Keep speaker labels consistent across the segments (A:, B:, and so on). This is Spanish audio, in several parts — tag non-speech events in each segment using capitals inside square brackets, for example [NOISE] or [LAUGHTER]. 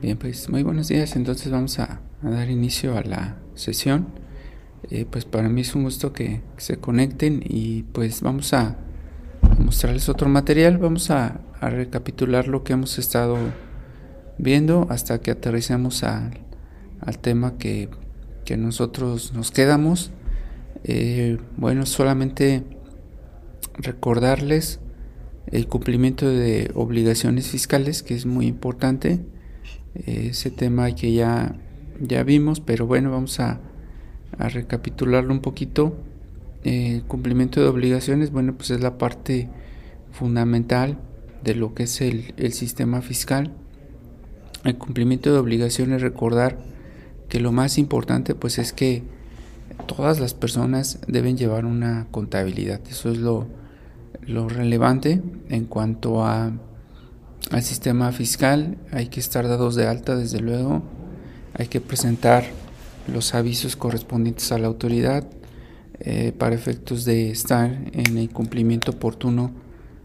A: Bien, pues muy buenos días. Entonces vamos a, dar inicio a la sesión. Eh, pues para mí es un gusto que, se conecten y pues vamos a, mostrarles otro material. Vamos a, recapitular lo que hemos estado viendo hasta que aterricemos al tema que, nosotros nos quedamos. Eh, bueno, solamente recordarles el cumplimiento de obligaciones fiscales, que es muy importante ese tema que ya, ya vimos, pero bueno, vamos a, recapitularlo un poquito. El cumplimiento de obligaciones, bueno, pues es la parte fundamental de lo que es el, el sistema fiscal. El cumplimiento de obligaciones, recordar que lo más importante pues es que todas las personas deben llevar una contabilidad. Eso es lo, lo relevante en cuanto a al sistema fiscal, hay que estar dados de alta desde luego, hay que presentar los avisos correspondientes a la autoridad eh, para efectos de estar en el cumplimiento oportuno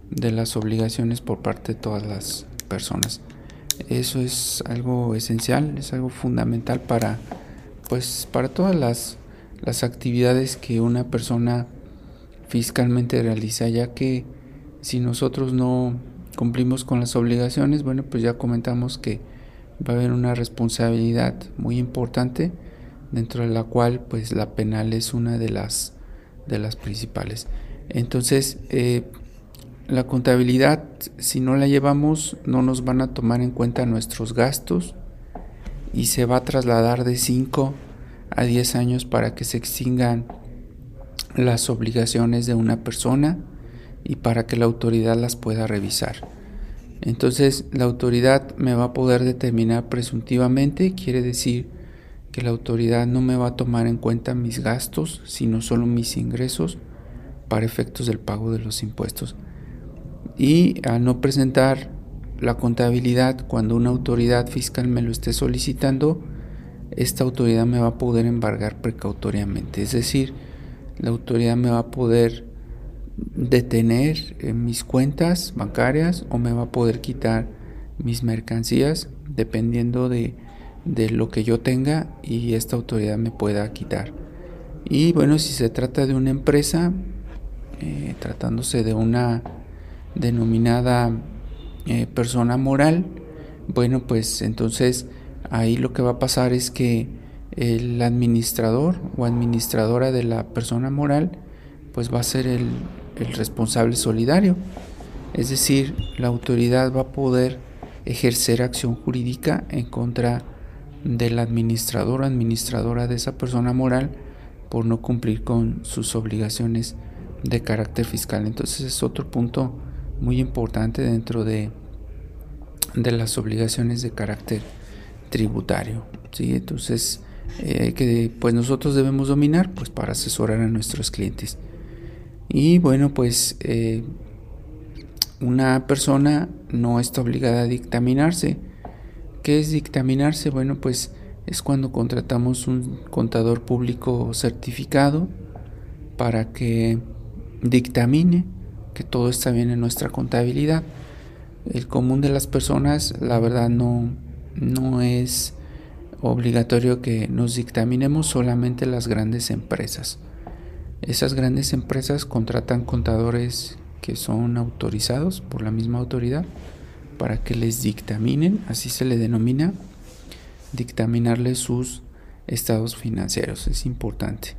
A: de las obligaciones por parte de todas las personas. Eso es algo esencial, es algo fundamental para pues para todas las, las actividades que una persona fiscalmente realiza, ya que si nosotros no cumplimos con las obligaciones, bueno, pues ya comentamos que va a haber una responsabilidad muy importante dentro de la cual pues la penal es una de las de las principales. Entonces, eh, la contabilidad, si no la llevamos, no nos van a tomar en cuenta nuestros gastos y se va a trasladar de 5 a 10 años para que se extingan las obligaciones de una persona y para que la autoridad las pueda revisar. Entonces la autoridad me va a poder determinar presuntivamente, quiere decir que la autoridad no me va a tomar en cuenta mis gastos, sino solo mis ingresos para efectos del pago de los impuestos. Y al no presentar la contabilidad cuando una autoridad fiscal me lo esté solicitando, esta autoridad me va a poder embargar precautoriamente. Es decir, la autoridad me va a poder detener en mis cuentas bancarias o me va a poder quitar mis mercancías dependiendo de, lo que yo tenga y esta autoridad me pueda quitar. Y bueno, si se trata de una empresa, eh, tratándose de una denominada eh, persona moral, bueno, pues entonces ahí lo que va a pasar es que el administrador o administradora de la persona moral, pues va a ser el, el responsable solidario. Es decir, la autoridad va a poder ejercer acción jurídica en contra del administrador o administradora de esa persona moral por no cumplir con sus obligaciones de carácter fiscal. Entonces es otro punto muy importante dentro de, de las obligaciones de carácter tributario. ¿sí? Entonces, eh, que pues nosotros debemos dominar pues para asesorar a nuestros clientes. Y bueno, pues eh, una persona no está obligada a dictaminarse. ¿Qué es dictaminarse? Bueno, pues es cuando contratamos un contador público certificado para que dictamine que todo está bien en nuestra contabilidad. El común de las personas, la verdad, no, no es obligatorio que nos dictaminemos solamente las grandes empresas. Esas grandes empresas contratan contadores que son autorizados por la misma autoridad para que les dictaminen, así se le denomina, dictaminarles sus estados financieros. Es importante.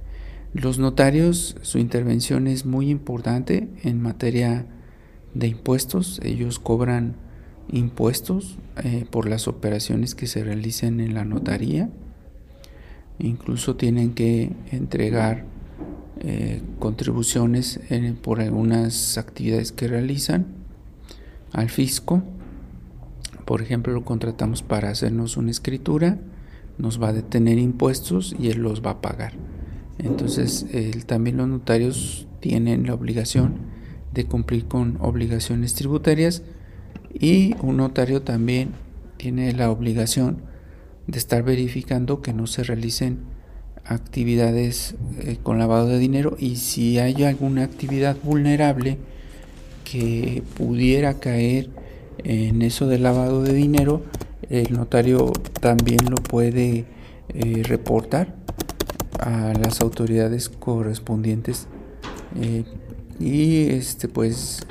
A: Los notarios, su intervención es muy importante en materia de impuestos. Ellos cobran impuestos eh, por las operaciones que se realicen en la notaría. Incluso tienen que entregar eh, contribuciones por algunas actividades que realizan al fisco. Por ejemplo, lo contratamos para hacernos una escritura, nos va a detener impuestos y él los va a pagar. Entonces, también los notarios tienen la obligación de cumplir con obligaciones tributarias y un notario también tiene la obligación de estar verificando que no se realicen actividades eh, con lavado de dinero y si hay alguna actividad vulnerable que pudiera caer en eso del lavado de dinero, el notario también lo puede eh, reportar a las autoridades correspondientes eh, y este pues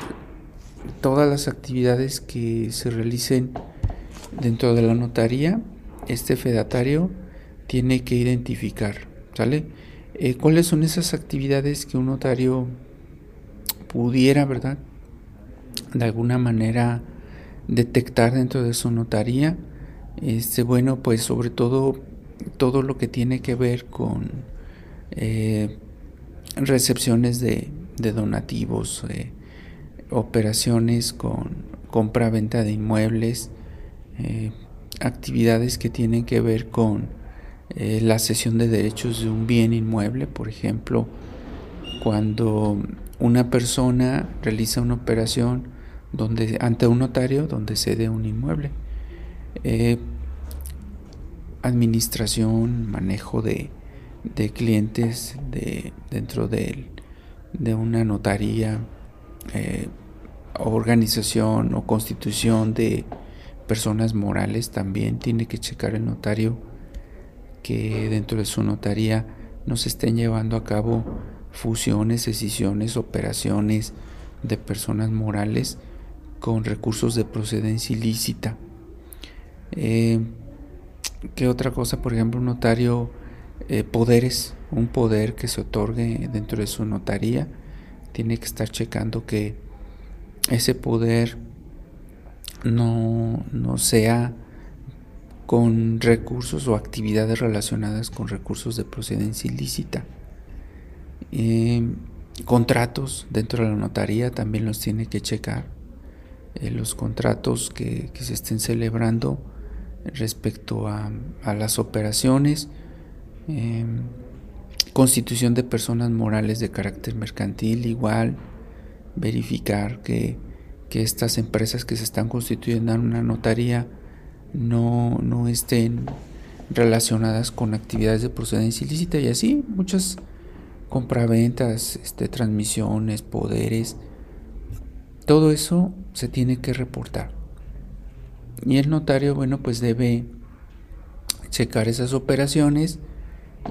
A: todas las actividades que se realicen dentro de la notaría este fedatario tiene que identificar ¿sale? Eh, cuáles son esas actividades que un notario pudiera verdad de alguna manera detectar dentro de su notaría este bueno pues sobre todo todo lo que tiene que ver con eh, recepciones de, donativos, eh, operaciones con compra-venta de inmuebles, actividades que tienen que ver con la cesión de derechos de un bien inmueble, por ejemplo, cuando una persona realiza una operación donde, ante un notario donde cede un inmueble. Administración, manejo de, clientes de, dentro de, de una notaría, eh, organización o constitución de personas morales, también tiene que checar el notario que dentro de su notaría no se estén llevando a cabo fusiones, decisiones, operaciones de personas morales con recursos de procedencia ilícita. Eh, ¿Qué otra cosa? Por ejemplo, un notario, eh, poderes, un poder que se otorgue dentro de su notaría, tiene que estar checando que ese poder no, sea con recursos o actividades relacionadas con recursos de procedencia ilícita. Em, contratos dentro de la notaría también los tiene que checar. Eh, los contratos que, se estén celebrando respecto a, las operaciones, em, constitución de personas morales de carácter mercantil, igual, verificar que, estas empresas que se están constituyendo en una notaría no, no estén relacionadas con actividades de procedencia ilícita y así muchas compraventas, este, transmisiones, poderes, todo eso se tiene que reportar. Y el notario, bueno, pues debe checar esas operaciones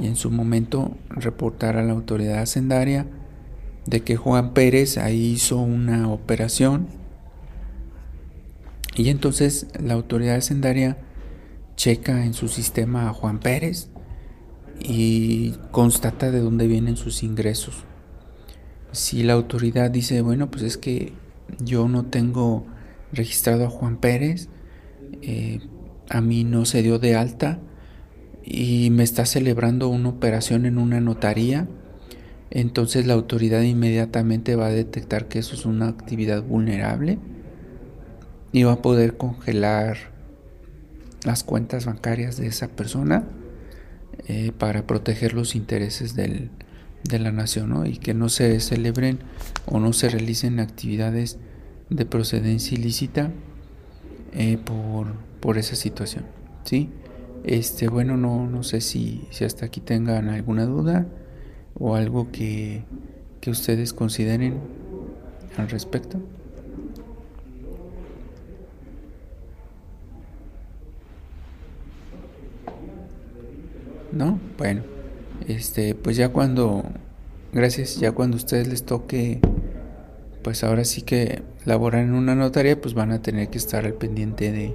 A: y en su momento reportar a la autoridad hacendaria de que Juan Pérez ahí hizo una operación y entonces la autoridad hacendaria checa en su sistema a Juan Pérez y constata de dónde vienen sus ingresos. Si la autoridad dice, bueno, pues es que yo no tengo registrado a Juan Pérez, eh, a mí no se dio de alta y me está celebrando una operación en una notaría, entonces la autoridad inmediatamente va a detectar que eso es una actividad vulnerable va a poder congelar las cuentas bancarias de esa persona eh, para proteger los intereses de la nación y que no se celebren o no se realicen actividades de procedencia ilícita eh, por, por, esa situación. ¿sí? Este, bueno, no, no sé si, si hasta aquí tengan alguna duda o algo que, que ustedes consideren al respecto. ¿No? Bueno, este, pues ya cuando, gracias, ya cuando a ustedes les toque pues ahora sí que laborar en una notaría, pues van a tener que estar al pendiente de,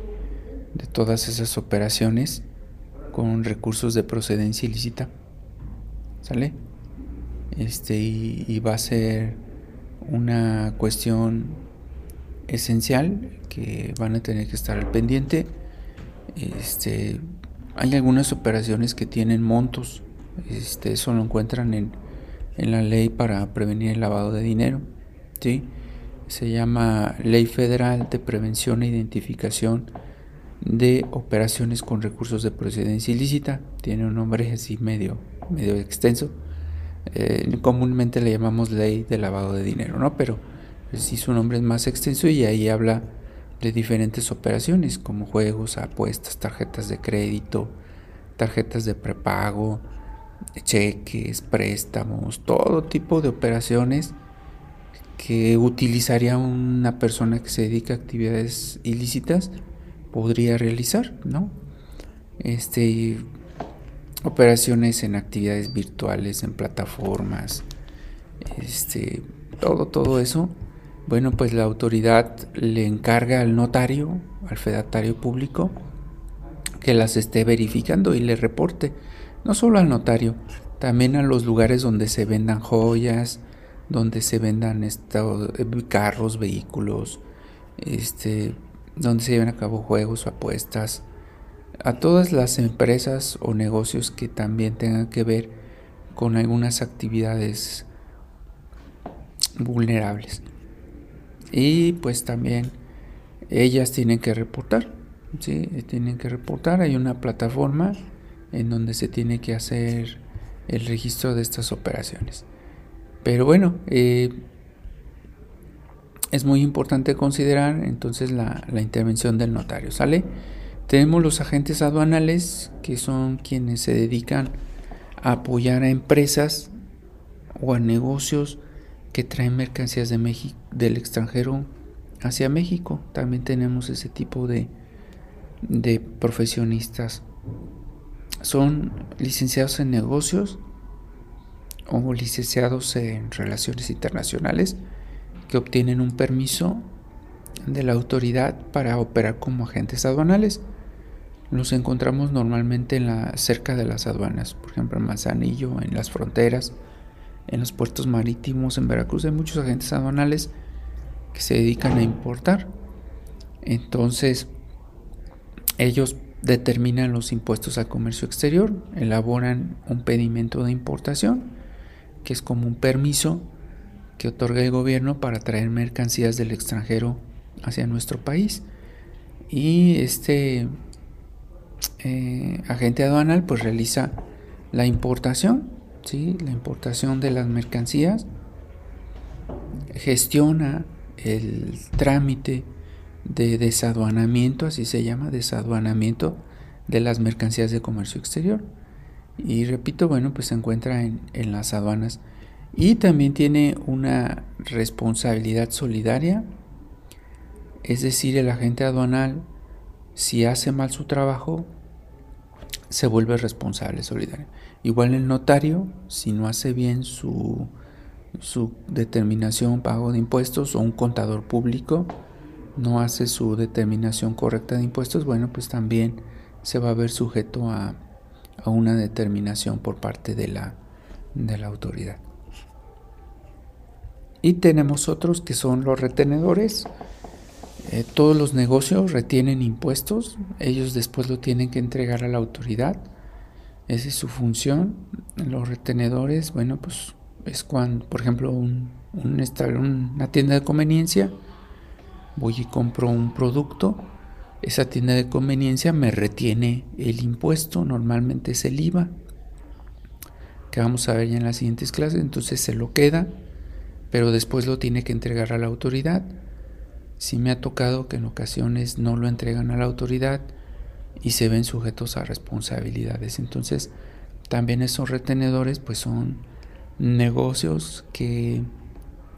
A: todas esas operaciones con recursos de procedencia ilícita. ¿Sale? Este, y, va a ser una cuestión esencial que van a tener que estar al pendiente. Este, hay algunas operaciones que tienen montos. Este, eso lo encuentran en, en la ley para prevenir el lavado de dinero. ¿sí? Se llama Ley Federal de Prevención e Identificación de Operaciones con Recursos de Procedencia Ilícita. Tiene un nombre así medio, medio extenso. Eh, comúnmente le llamamos Ley de Lavado de Dinero, ¿no? Pero sí su nombre es más extenso y ahí habla de diferentes operaciones como juegos, apuestas, tarjetas de crédito, tarjetas de prepago, cheques, préstamos, todo tipo de operaciones que utilizaría una persona que se dedica a actividades ilícitas podría realizar, ¿no? Este, operaciones en actividades virtuales, en plataformas, este, todo, todo eso. Bueno, pues la autoridad le encarga al notario, al fedatario público, que las esté verificando y le reporte. No solo al notario, también a los lugares donde se vendan joyas, donde se vendan estos, carros, vehículos, este, donde se lleven a cabo juegos o apuestas, a todas las empresas o negocios que también tengan que ver con algunas actividades vulnerables. Y pues también ellas tienen que reportar, ¿sí? Tienen que reportar, hay una plataforma en donde se tiene que hacer el registro de estas operaciones. Pero bueno, eh, es muy importante considerar entonces la, la, intervención del notario, ¿sale? Tenemos los agentes aduanales, que son quienes se dedican a apoyar a empresas o a negocios que traen mercancías de México, del extranjero hacia México. También tenemos ese tipo de, de profesionistas. Son licenciados en negocios o licenciados en relaciones internacionales que obtienen un permiso de la autoridad para operar como agentes aduanales. Los encontramos normalmente en la, cerca de las aduanas, por ejemplo en Manzanillo, en las fronteras, en los puertos marítimos, en Veracruz hay muchos agentes aduanales que se dedican a importar. Entonces, ellos determinan los impuestos al comercio exterior, elaboran un pedimento de importación que es como un permiso que otorga el gobierno para traer mercancías del extranjero hacia nuestro país. Y este eh, agente aduanal pues realiza la importación, ¿sí? la importación de las mercancías, gestiona el trámite de desaduanamiento, así se llama, desaduanamiento de las mercancías de comercio exterior. Y repito, bueno, pues se encuentra en, las aduanas. Y también tiene una responsabilidad solidaria, es decir, el agente aduanal, si hace mal su trabajo, se vuelve responsable solidario. Igual el notario, si no hace bien su, su determinación, pago de impuestos, o un contador público no hace su determinación correcta de impuestos, bueno, pues también se va a ver sujeto a, a una determinación por parte de la, de la autoridad. Y tenemos otros que son los retenedores. Eh, todos los negocios retienen impuestos, ellos después lo tienen que entregar a la autoridad. Esa es su función. Los retenedores, bueno, pues es cuando, por ejemplo, un, una tienda de conveniencia, voy y compro un producto. Esa tienda de conveniencia me retiene el impuesto, normalmente es el IVA, que vamos a ver ya en las siguientes clases, entonces se lo queda, pero después lo tiene que entregar a la autoridad. Si me ha tocado que en ocasiones no lo entregan a la autoridad y se ven sujetos a responsabilidades. Entonces, también esos retenedores pues son negocios que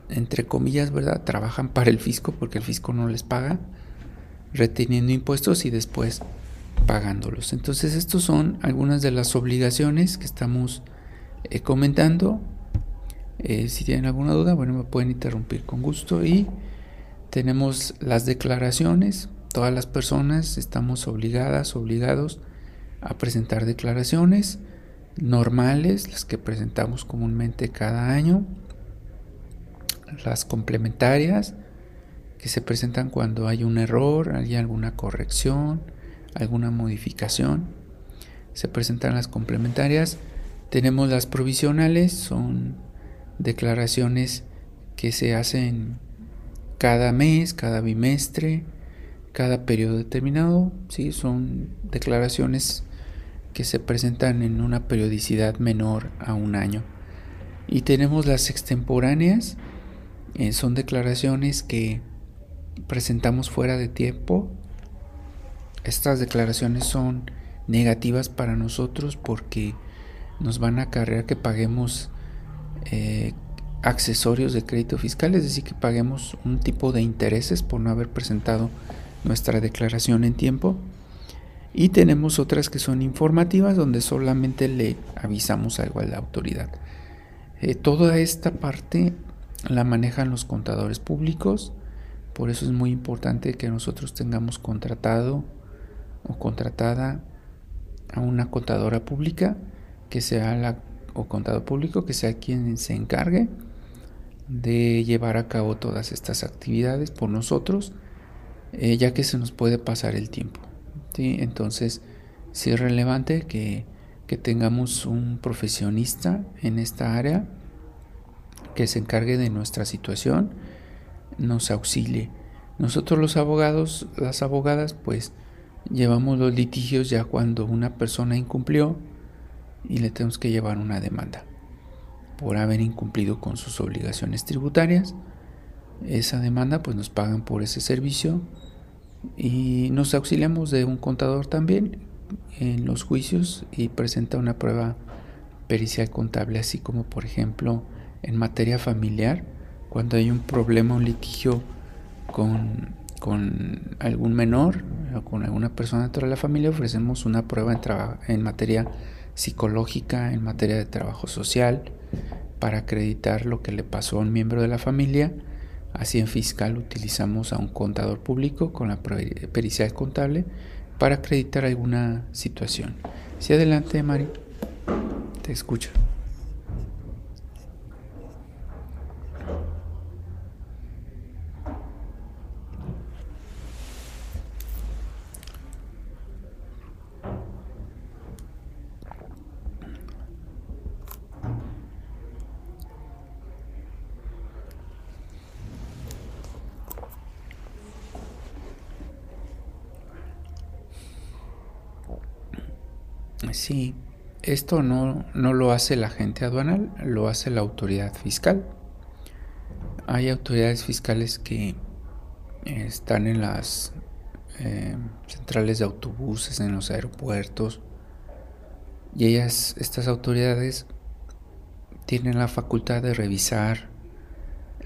A: entre comillas, ¿verdad? Trabajan para el fisco porque el fisco no les paga reteniendo impuestos y después pagándolos. Entonces, estas son algunas de las obligaciones que estamos eh, comentando. Eh, si tienen alguna duda, bueno, me pueden interrumpir con gusto. Y tenemos las declaraciones. Todas las personas estamos obligadas, obligados a presentar declaraciones normales, las que presentamos comúnmente cada año, las complementarias, que se presentan cuando hay un error, hay alguna corrección, alguna modificación. Se presentan las complementarias. Tenemos las provisionales, son declaraciones que se hacen cada mes, cada bimestre, cada periodo determinado. ¿sí? Son declaraciones que se presentan en una periodicidad menor a un año. Y tenemos las extemporáneas, eh, son declaraciones que presentamos fuera de tiempo, estas declaraciones son negativas para nosotros porque nos van a acarrear que paguemos eh, accesorios de crédito fiscal, es decir, que paguemos un tipo de intereses por no haber presentado nuestra declaración en tiempo. Y tenemos otras que son informativas donde solamente le avisamos algo a la autoridad. Eh, toda esta parte la manejan los contadores públicos, por eso es muy importante que nosotros tengamos contratado o contratada a una contadora pública que sea la o contador público que sea quien se encargue de llevar a cabo todas estas actividades por nosotros, eh, ya que se nos puede pasar el tiempo. Entonces, sí es relevante que, que tengamos un profesionista en esta área que se encargue de nuestra situación, nos auxilie. Nosotros los abogados, las abogadas, pues llevamos los litigios ya cuando una persona incumplió y le tenemos que llevar una demanda por haber incumplido con sus obligaciones tributarias. Esa demanda pues nos pagan por ese servicio y nos auxiliamos de un contador también en los juicios y presenta una prueba pericial contable, así como por ejemplo en materia familiar, cuando hay un problema, un litigio con, con algún menor o con alguna persona dentro de la familia, ofrecemos una prueba en, en materia psicológica, en materia de trabajo social, para acreditar lo que le pasó a un miembro de la familia. Así en fiscal utilizamos a un contador público con la pericia contable para acreditar alguna situación. Si adelante, Mari, te escucho. Sí, esto no, no lo hace la gente aduanal, lo hace la autoridad fiscal. Hay autoridades fiscales que están en las eh, centrales de autobuses, en los aeropuertos, y ellas, estas autoridades, tienen la facultad de revisar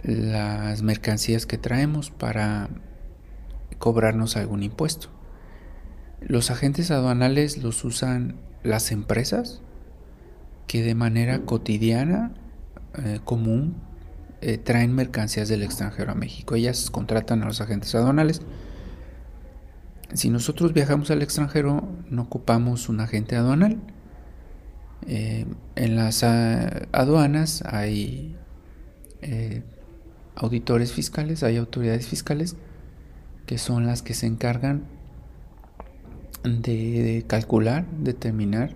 A: las mercancías que traemos para cobrarnos algún impuesto. Los agentes aduanales los usan las empresas que de manera cotidiana, eh, común, eh, traen mercancías del extranjero a México. Ellas contratan a los agentes aduanales. Si nosotros viajamos al extranjero, no ocupamos un agente aduanal. Eh, en las ah, aduanas hay auditores fiscales, hay autoridades fiscales que son las que se encargan de, calcular, determinar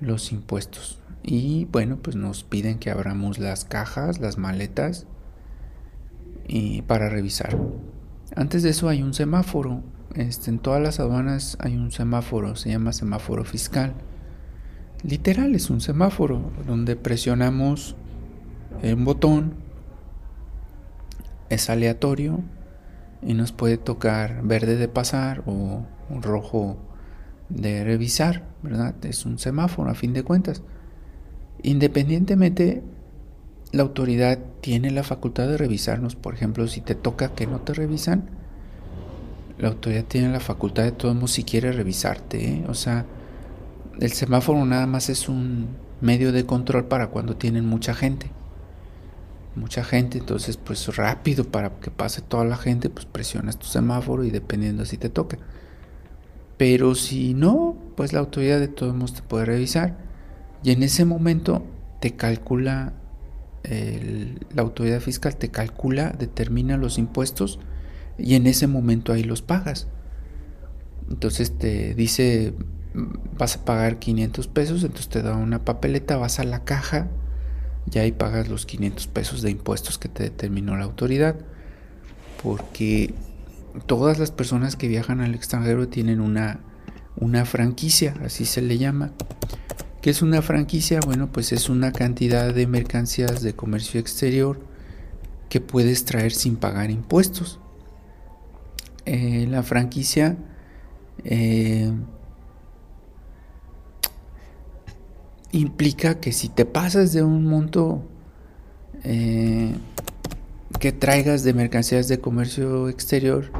A: los impuestos. Y bueno, pues nos piden que abramos las cajas, las maletas y para revisar. Antes de eso hay un semáforo. Este, en todas las aduanas hay un semáforo, se llama semáforo fiscal. Literal es un semáforo donde presionamos un botón, es aleatorio y nos puede tocar verde de pasar o rojo de revisar, ¿verdad? Es un semáforo a fin de cuentas. Independientemente, la autoridad tiene la facultad de revisarnos. Por ejemplo, si te toca que no te revisan, la autoridad tiene la facultad de modos si quiere revisarte. ¿eh? O sea, el semáforo nada más es un medio de control para cuando tienen mucha gente. Mucha gente, entonces pues rápido para que pase toda la gente, pues presionas tu semáforo y dependiendo si te toca. Pero si no, pues la autoridad de todos modos te puede revisar. Y en ese momento te calcula, la autoridad fiscal te calcula, determina los impuestos y en ese momento ahí los pagas. Entonces te dice, vas a pagar 500 pesos, entonces te da una papeleta, vas a la caja y ahí pagas los 500 pesos de impuestos que te determinó la autoridad. Porque todas las personas que viajan al extranjero tienen una, una franquicia, así se le llama. ¿Qué es una franquicia? Bueno, pues es una cantidad de mercancías de comercio exterior que puedes traer sin pagar impuestos. Eh, la franquicia eh, implica que si te pasas de un monto eh, que traigas de mercancías de comercio exterior,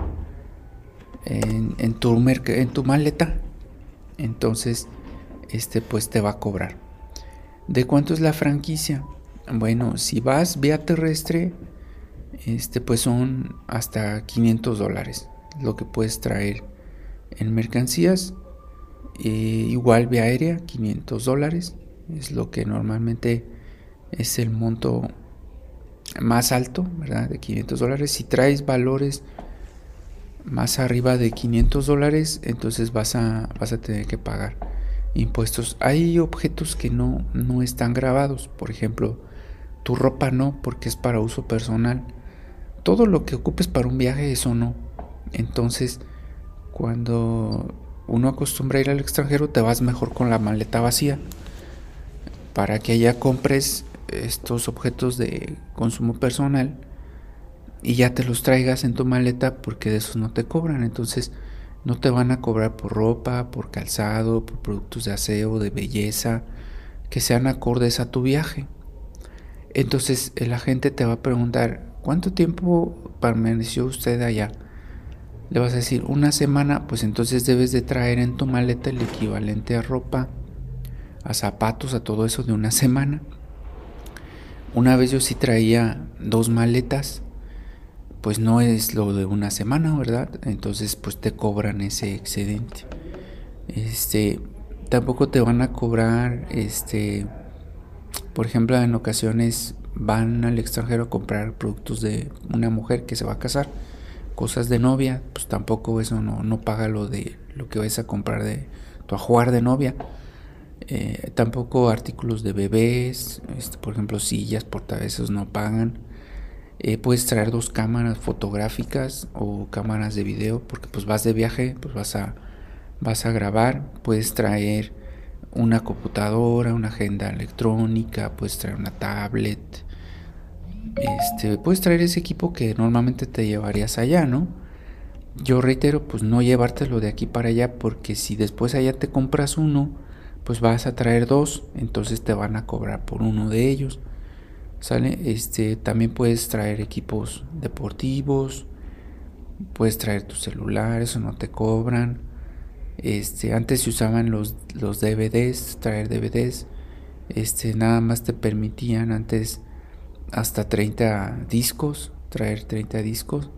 A: en, tu, maleta. Entonces, este pues te va a cobrar. ¿De cuánto es la franquicia? Bueno, si vas vía terrestre, este pues son hasta 500 dólares lo que puedes traer en mercancías. Eh, igual vía aérea, 500 dólares. Es lo que normalmente es el monto más alto, ¿verdad? De 500 dólares. Si traes valores más arriba de 500 dólares, entonces vas a, vas a tener que pagar impuestos. Hay objetos que no, no están grabados, por ejemplo, tu ropa no, porque es para uso personal. Todo lo que ocupes para un viaje, eso no. Entonces, cuando uno acostumbra ir al extranjero, te vas mejor con la maleta vacía para que allá compres estos objetos de consumo personal y ya te los traigas en tu maleta porque de esos no te cobran. Entonces no te van a cobrar por ropa, por calzado, por productos de aseo, de belleza, que sean acordes a tu viaje. Entonces el agente te va a preguntar, ¿cuánto tiempo permaneció usted allá? Le vas a decir, una semana, pues entonces debes de traer en tu maleta el equivalente a ropa, a zapatos, a todo eso de una [LAUGHS] semana. Una vez yo sí traía dos maletas pues no es lo de una semana, ¿verdad? Entonces pues te cobran ese excedente. Este, tampoco te van a cobrar, este, por ejemplo, en ocasiones van al extranjero a comprar productos de una mujer que se va a casar, cosas de novia, pues tampoco eso no, no paga lo de lo que vas a comprar de tu ajuar de novia. Eh, tampoco artículos de bebés, este, por ejemplo sillas, portavesos no pagan eh, puedes traer dos cámaras fotográficas o cámaras de video porque pues vas de viaje, pues vas a, vas a grabar. Puedes traer una computadora, una agenda electrónica, puedes traer una tablet. Este, puedes traer ese equipo que normalmente te llevarías allá, ¿no? Yo reitero, pues no llevártelo de aquí para allá porque si después allá te compras uno, pues vas a traer dos, entonces te van a cobrar por uno de ellos. ¿Sale? Este, también puedes traer equipos deportivos, puedes traer tu celular, eso no te cobran. Este, antes se usaban los, los DVDs, traer DVDs. Este, nada más te permitían antes hasta 30 discos, traer 30 discos.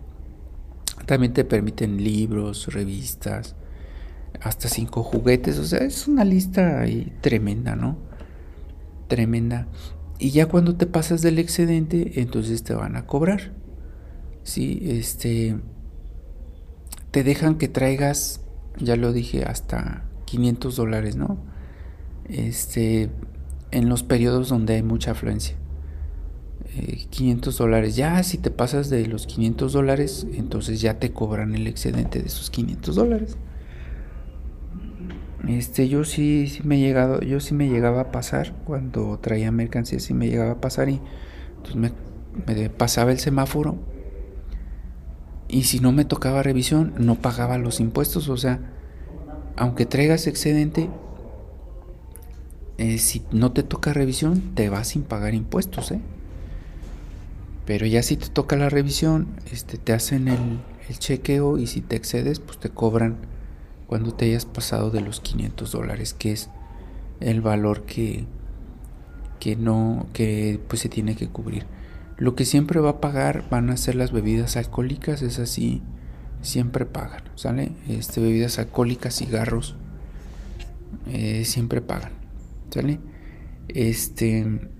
A: También te permiten libros, revistas, hasta 5 juguetes. O sea, es una lista ahí tremenda, ¿no? Tremenda. Y ya cuando te pasas del excedente, entonces te van a cobrar. Sí, este te dejan que traigas, ya lo dije, hasta 500 dólares, ¿no? Este, en los periodos donde hay mucha afluencia. 500 eh, dólares. Ya si te pasas de los 500 dólares, entonces ya te cobran el excedente de esos 500 dólares. Este, yo sí, sí me he llegado, yo sí me llegaba a pasar cuando traía mercancía, sí me llegaba a pasar y entonces me, me pasaba el semáforo y si no me tocaba revisión no pagaba los impuestos, o sea, aunque traigas excedente, eh, si no te toca revisión te vas sin pagar impuestos, ¿eh? Pero ya si te toca la revisión, este, te hacen el chequeo y si te excedes, pues te cobran cuando te hayas pasado de los 500 dólares, que es el valor que, que no, que pues se tiene que cubrir. Lo que siempre va a pagar van a ser las bebidas alcohólicas, es así, siempre pagan, ¿sale? Este, bebidas alcohólicas, cigarros, eh, siempre pagan, ¿sale? Este,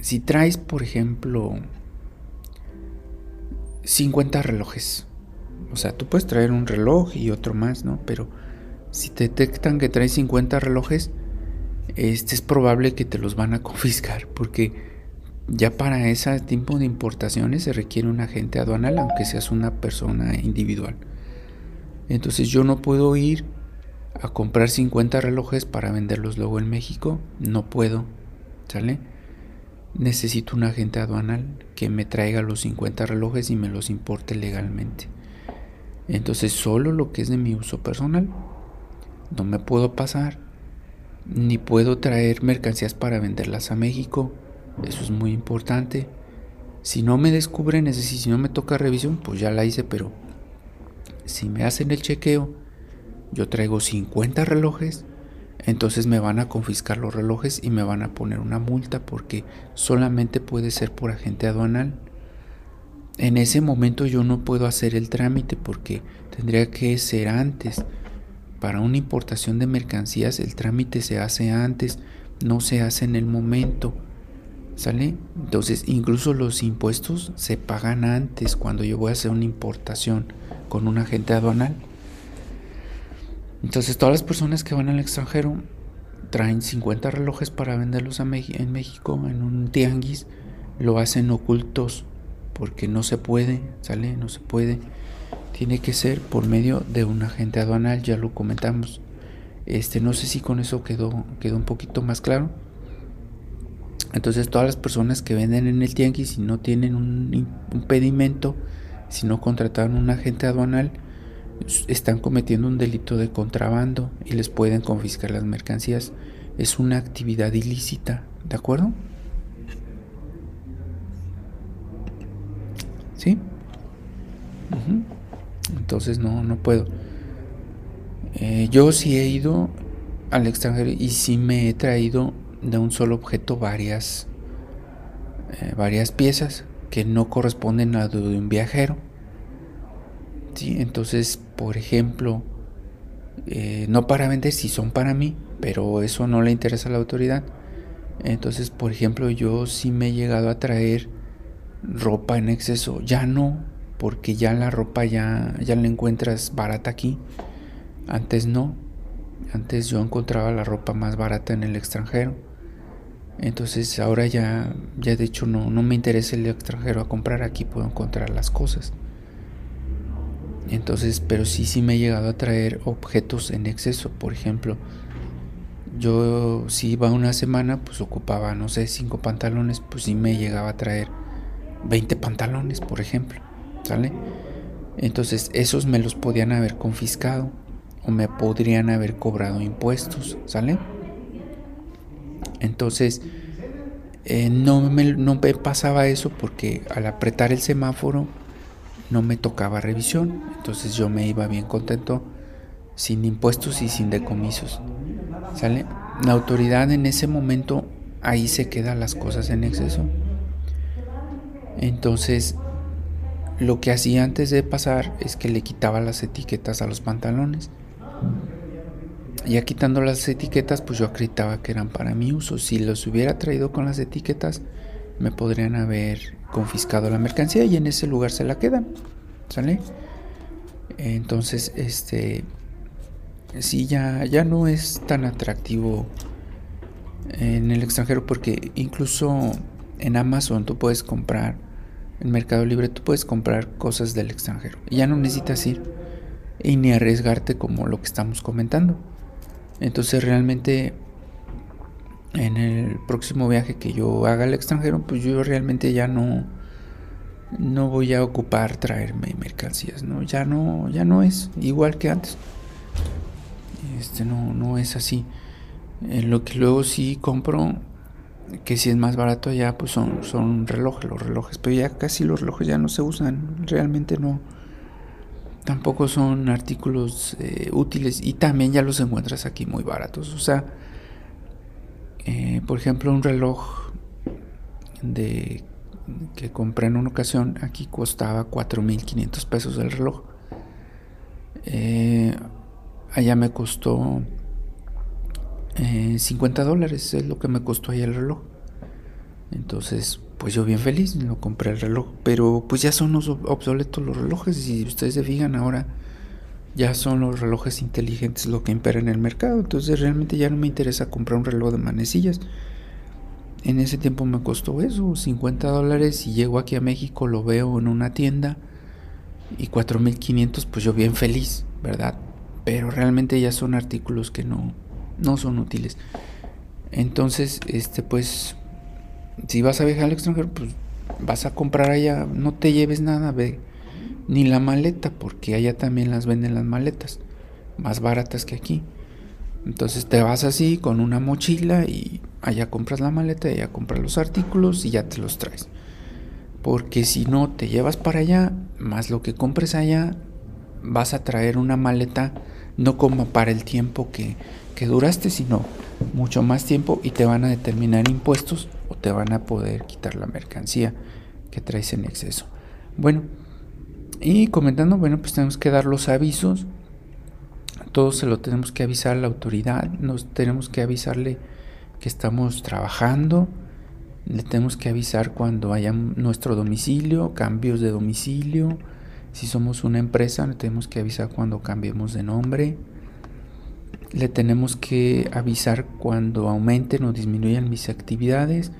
A: si traes, por ejemplo, 50 relojes, o sea, tú puedes traer un reloj y otro más, ¿no? Pero si te detectan que traes 50 relojes, este es probable que te los van a [LAUGHS] confiscar porque ya para ese tipo de importaciones se requiere un agente aduanal, aunque seas una persona individual. Entonces yo no puedo ir a comprar 50 relojes para venderlos luego en México. No puedo, ¿sale? Necesito un agente aduanal que me traiga los 50 relojes y me los importe legalmente. Entonces solo lo que es de mi uso personal. No me puedo pasar. Ni puedo traer mercancías para venderlas a México. Eso es muy importante. Si no me descubren, es decir, si no me toca revisión, pues ya la hice, pero si me hacen el chequeo, yo traigo 50 relojes, entonces me van a confiscar los relojes y me van a poner una multa porque solamente puede ser por agente aduanal. En ese momento yo no puedo hacer el trámite porque tendría que ser antes. Para una importación de mercancías el trámite se hace antes, no se hace en el momento. ¿Sale? Entonces incluso los impuestos se pagan antes cuando yo voy a hacer una importación con un agente aduanal. Entonces todas las personas que van al extranjero traen 50 relojes para venderlos en México en un tianguis, lo hacen ocultos porque no se puede, ¿sale? No se puede. Tiene que ser por medio de un agente aduanal, ya lo comentamos. Este, no sé si con eso quedó, quedó un poquito más claro. Entonces todas las personas que venden en el tianguis y no tienen un, un pedimento, si no contrataron un agente aduanal, están cometiendo un delito de contrabando y les pueden confiscar las mercancías. Es una actividad ilícita, ¿de acuerdo? ¿Sí? Entonces no, no puedo. Eh, yo sí he ido al extranjero y sí me he traído de un solo objeto varias, eh, varias piezas que no corresponden a de un viajero. ¿Sí? Entonces, por ejemplo, eh, no para vender si son para mí, pero eso no le interesa a la autoridad. Entonces, por ejemplo, yo sí me he llegado a traer ropa en exceso. Ya no, porque ya la ropa ya, ya la encuentras barata aquí. Antes no. Antes yo encontraba la ropa más barata en el extranjero. Entonces ahora ya, ya de hecho no, no me interesa el extranjero a comprar, aquí puedo encontrar las cosas. Entonces, pero sí, sí me he llegado a traer objetos en exceso. Por ejemplo, yo si iba una semana, pues ocupaba, no sé, cinco pantalones, pues sí me llegaba a traer 20 pantalones, por ejemplo. ¿Sale? Entonces, esos me los podían haber confiscado o me podrían haber cobrado impuestos. ¿Sale? Entonces, eh, no, me, no me pasaba eso porque al apretar el semáforo no me tocaba revisión. Entonces yo me iba bien contento sin impuestos y sin decomisos. ¿Sale? La autoridad en ese momento ahí se quedan las cosas en exceso. Entonces, lo que hacía antes de pasar es que le quitaba las etiquetas a los pantalones ya quitando las etiquetas, pues yo acreditaba que eran para mi uso. Si los hubiera traído con las etiquetas, me podrían haber confiscado la mercancía y en ese lugar se la quedan. ¿Sale? Entonces, este sí ya ya no es tan atractivo en el extranjero porque incluso en Amazon tú puedes comprar en Mercado Libre tú puedes comprar cosas del extranjero y ya no necesitas ir y ni arriesgarte como lo que estamos comentando. Entonces realmente en el próximo viaje que yo haga al extranjero, pues yo realmente ya no no voy a ocupar traerme mercancías, no, ya no ya no es igual que antes. Este no no es así. En lo que luego sí compro que si es más barato allá pues son son relojes, los relojes, pero ya casi los relojes ya no se usan, realmente no tampoco son artículos eh, útiles y también ya los encuentras aquí muy baratos. O sea, eh, por ejemplo, un reloj de que compré en una ocasión aquí costaba 4.500 pesos el reloj. Eh, allá me costó 50 dólares, es lo que me costó allá el reloj. Entonces, pues yo bien feliz, lo compré el reloj, pero pues ya son obsoletos los relojes, y si ustedes se fijan ahora, ya son los relojes inteligentes lo que impera en el mercado, entonces realmente ya no me interesa comprar un reloj de manecillas. En ese tiempo me costó eso, 50 dólares, y llego aquí a México, lo veo en una tienda, y 4.500, pues yo bien feliz, ¿verdad? Pero realmente ya son artículos que no, no son útiles. Entonces, este pues si vas a viajar al extranjero, pues vas a comprar allá, no te lleves nada, ve, ni la maleta, porque allá también las venden las maletas, más baratas que aquí. Entonces te vas así con una mochila y allá compras la maleta, allá compras los artículos y ya te los traes. Porque si no te llevas para allá, más lo que compres allá, vas a traer una maleta no como para el tiempo que, que duraste, sino mucho más tiempo y te van a determinar impuestos o te van a poder quitar la mercancía que traes en exceso. Bueno, y comentando, bueno, pues tenemos que dar los avisos. Todos se lo tenemos que avisar a la autoridad. Nos tenemos que avisarle que estamos trabajando. Le tenemos que avisar cuando haya nuestro domicilio, cambios de domicilio. Si somos una empresa, le tenemos que avisar cuando cambiemos de nombre. Le tenemos que avisar cuando aumenten o disminuyan mis actividades.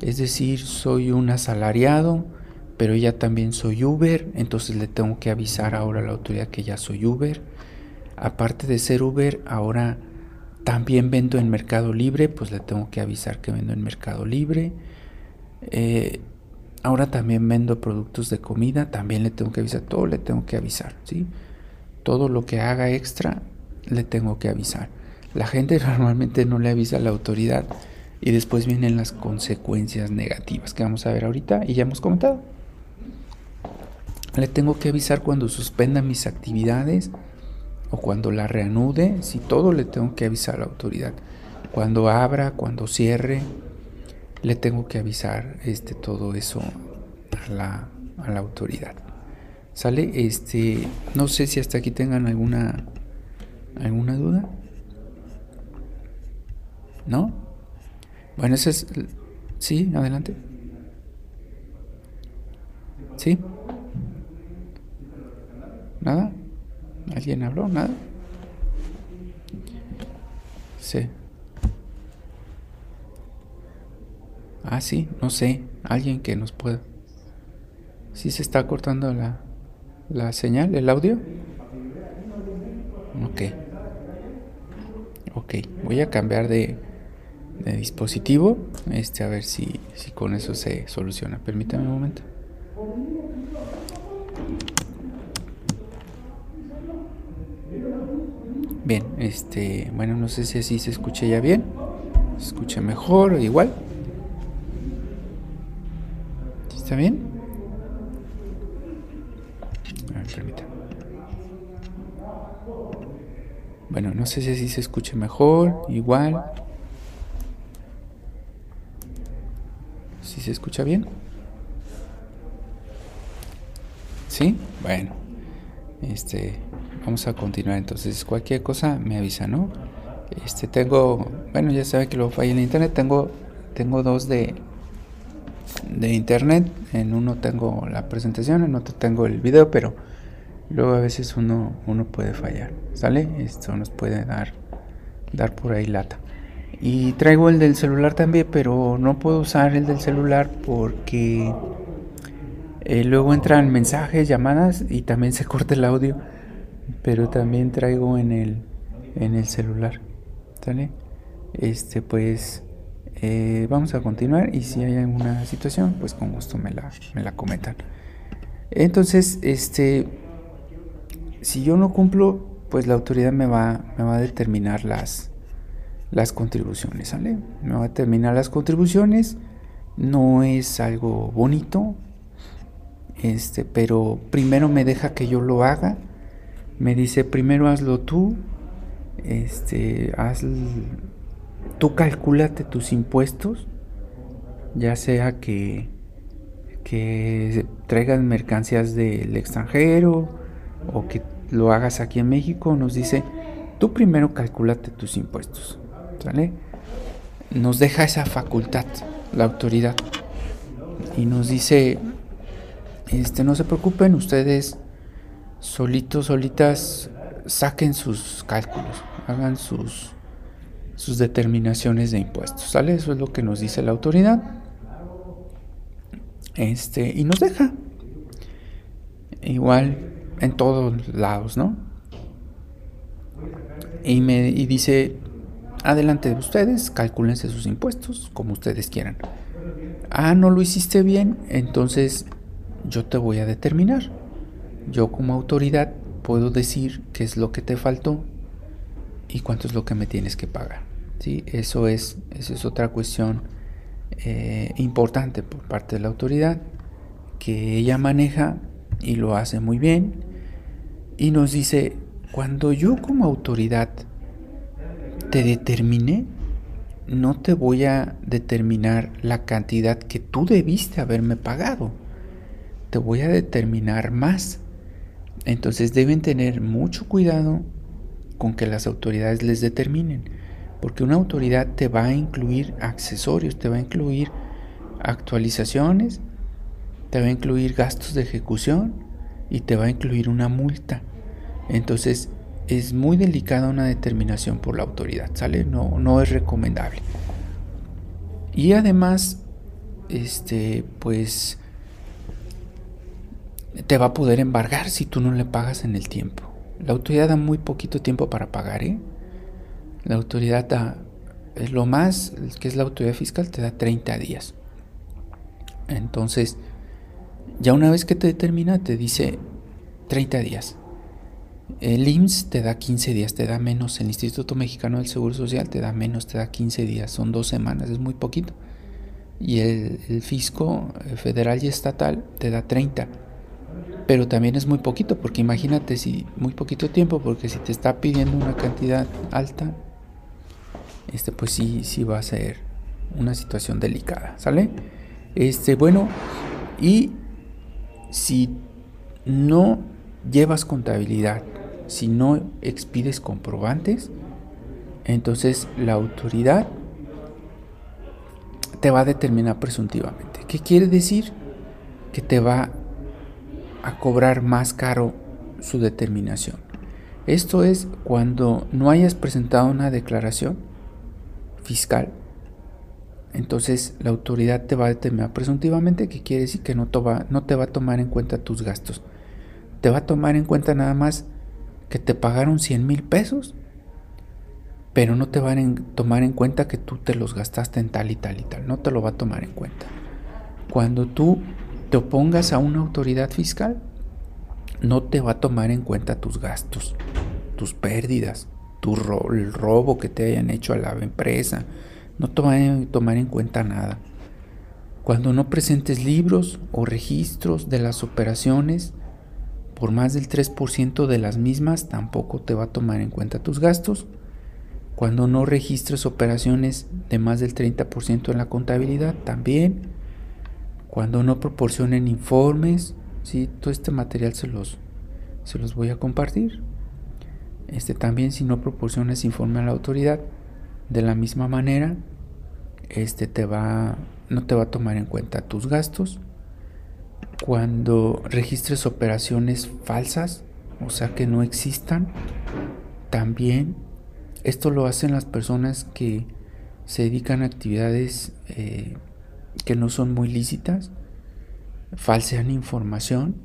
A: Es decir, soy un asalariado, pero ya también soy Uber, entonces le tengo que avisar ahora a la autoridad que ya soy Uber. Aparte de ser Uber, ahora también vendo en Mercado Libre, pues le tengo que avisar que vendo en Mercado Libre. Eh, ahora también vendo productos de comida, también le tengo que avisar, todo le tengo que avisar, ¿sí? Todo lo que haga extra le tengo que avisar. La gente [LAUGHS] normalmente no le avisa a la autoridad y después vienen las consecuencias negativas que vamos a ver ahorita y ya hemos comentado. Le tengo que avisar cuando suspenda mis actividades o cuando la reanude, si todo le tengo que avisar a la autoridad. Cuando abra, cuando cierre, le tengo que avisar este todo eso a la, a la autoridad. ¿Sale? Este, no sé si hasta aquí tengan alguna alguna duda. ¿No? Bueno, ese es sí, adelante. ¿Sí? ¿Nada? ¿Alguien habló? ¿Nada? Sí. Ah, sí, no sé. Alguien que nos pueda. ¿Sí se está cortando la, la señal, el audio? Ok. Ok, voy a cambiar de, dispositivo. Este, a ver si, si con eso se soluciona. Permítame un momento. Bien, este, bueno, no sé si así se escucha ya bien. Se escucha mejor igual. ¿Está bien? A ver, permítame. Bueno, no sé si se escucha mejor, igual. ¿Sí se escucha bien? ¿Sí? Bueno. Este, vamos a continuar entonces. Cualquier cosa me avisa, ¿no? Este, tengo, bueno, ya sabe que lo falla en internet. Tengo, tengo dos de, de internet. En uno tengo la presentación, en otro tengo el video, pero luego a veces uno, uno puede fallar, ¿sale? Esto nos puede dar, dar por ahí lata. Y traigo el del celular también, pero no puedo usar el del celular porque eh, luego entran mensajes, llamadas y también [LAUGHS] se corta el audio. Pero también traigo en el, en el celular, ¿sale? Este, pues eh, vamos a continuar y si hay alguna situación, pues con gusto me la, me la comentan. Entonces, este si yo no cumplo, pues la autoridad me va, me va a determinar las, las contribuciones. Me va a determinar las contribuciones. No es algo bonito, este, pero primero me deja que yo lo haga. Me dice, primero hazlo tú, este, haz, tú calculate tus impuestos, ya sea que, que traigan mercancías del extranjero, o que lo hagas aquí en México, nos dice, tú primero calculate tus impuestos, ¿sale? Nos deja esa facultad la autoridad y nos dice, este, no se preocupen, ustedes solitos, solitas, saquen sus cálculos, hagan sus, sus determinaciones de impuestos, ¿sale? Eso es lo que nos dice la autoridad. Este, y nos deja. Igual en todos lados, ¿no? Y me y dice, adelante de ustedes, calcúlense sus impuestos como ustedes quieran. Ah, no lo hiciste bien, entonces yo te voy a determinar. Yo como autoridad puedo decir qué es lo que te faltó y cuánto es lo que me tienes que pagar. ¿sí? Eso, es, eso es otra cuestión eh, importante por parte de la autoridad que ella maneja y lo hace muy bien Y nos dice, cuando yo como autoridad te determine, no te voy a determinar la cantidad que tú debiste haberme pagado. Te voy a determinar más. Entonces deben tener mucho cuidado con que las autoridades les determinen. Porque una autoridad te va a incluir accesorios, te va a incluir actualizaciones, te va a incluir gastos de ejecución y te va a incluir una multa. Entonces es muy delicada una determinación por la autoridad, ¿sale? No, no es recomendable. Y además, este, pues, te va a poder embargar si tú no le pagas en el tiempo. La autoridad da muy poquito tiempo para pagar, ¿eh? La autoridad da, es lo más, que es la autoridad fiscal, te da 30 días. Entonces, ya una vez que te determina, te dice 30 días. El IMSS te da 15 días, te da menos. El Instituto Mexicano del Seguro Social te da menos, te da 15 días. Son dos semanas, es muy poquito. Y el, fisco eh, federal y estatal te da 30. Pero también es muy poquito, porque imagínate si muy poquito tiempo, porque si te está pidiendo una cantidad alta, este pues sí, sí va a ser una situación delicada, ¿sale? Este, bueno, y si no llevas contabilidad, si no expides comprobantes, entonces la autoridad te va a determinar presuntivamente. ¿Qué quiere decir? Que te va a cobrar más caro su determinación. Esto es cuando no hayas presentado una declaración fiscal. Entonces la autoridad te va a determinar presuntivamente que quiere decir que no, no te va a tomar en cuenta tus gastos. Te va a tomar en cuenta nada más que te pagaron 100 mil pesos, pero no te van a tomar en cuenta que tú te los gastaste en tal y tal y tal. No te lo va a tomar en cuenta. Cuando tú te opongas a una autoridad fiscal, no te va a tomar en cuenta tus gastos, tus pérdidas, tu el robo que te hayan hecho a la empresa. No te va a tomar en cuenta nada. Cuando no presentes libros o registros de las operaciones, por más del 3% de las mismas tampoco te va a tomar en cuenta tus gastos. Cuando no registres operaciones de más del 30% en la contabilidad, también. Cuando no proporcionen informes, ¿sí? todo este material se los, se los voy a compartir. Este también si no proporcionas informe a la autoridad, de la misma manera, este te va, no te va a tomar en cuenta tus gastos cuando registres operaciones falsas, o sea que no existan, también esto lo hacen las personas que se dedican a actividades eh, que no son muy lícitas, falsean información,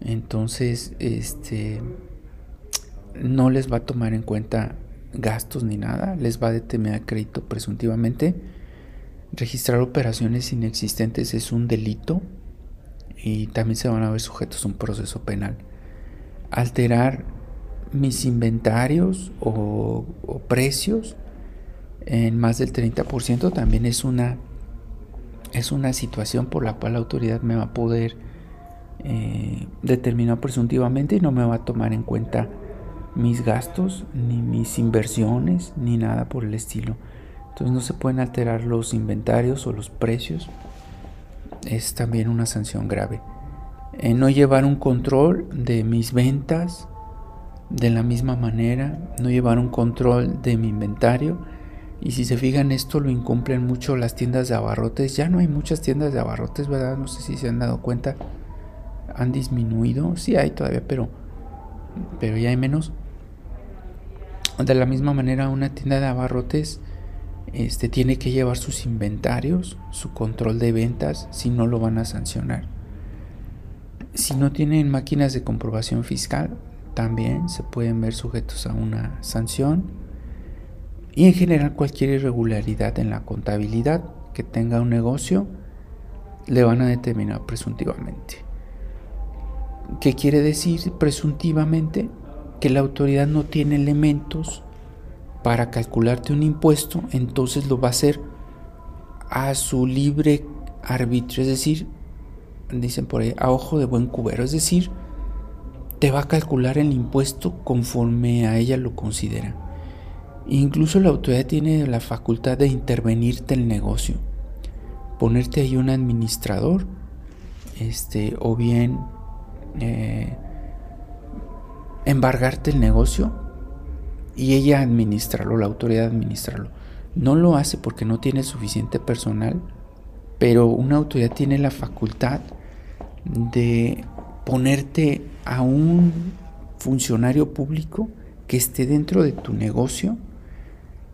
A: entonces este no les va a tomar en cuenta gastos ni nada, les va a determinar crédito presuntivamente. Registrar operaciones inexistentes es un delito y también se van a ver sujetos a un proceso penal. Alterar mis inventarios o, precios en más del 30% también es una, es una situación por la cual la autoridad me va a poder eh, determinar presuntivamente y no me va a tomar en cuenta mis gastos, ni mis inversiones, ni nada por el estilo. Entonces no se pueden alterar los inventarios o los precios es también una sanción grave. Eh, no llevar un control de mis ventas de la misma manera, no llevar un control de mi inventario. Y si se fijan, esto lo incumplen mucho las tiendas de abarrotes. Ya no hay muchas tiendas de abarrotes, ¿verdad? No sé si se han dado cuenta. Han disminuido. Sí hay todavía, pero, pero ya hay menos. De la misma manera, una tienda de abarrotes este, tiene que llevar sus inventarios, su control de ventas, si no lo van a sancionar. Si no tienen máquinas de comprobación fiscal, también se pueden ver sujetos a una sanción. Y en general cualquier irregularidad en la contabilidad que tenga un negocio, le van a determinar presuntivamente. ¿Qué quiere decir presuntivamente? Que la autoridad no tiene elementos para calcularte un impuesto, entonces lo va a hacer a su libre arbitrio, es decir, dicen por ahí, a ojo de buen cubero, es decir, te va a calcular el impuesto conforme a ella lo considera. Incluso la autoridad tiene la facultad de intervenirte el negocio, ponerte ahí un administrador, este, o bien eh, embargarte el negocio y ella administrarlo, la autoridad administrarlo. No lo hace porque no tiene suficiente personal, pero una autoridad tiene la facultad de ponerte a un funcionario público que esté dentro de tu negocio,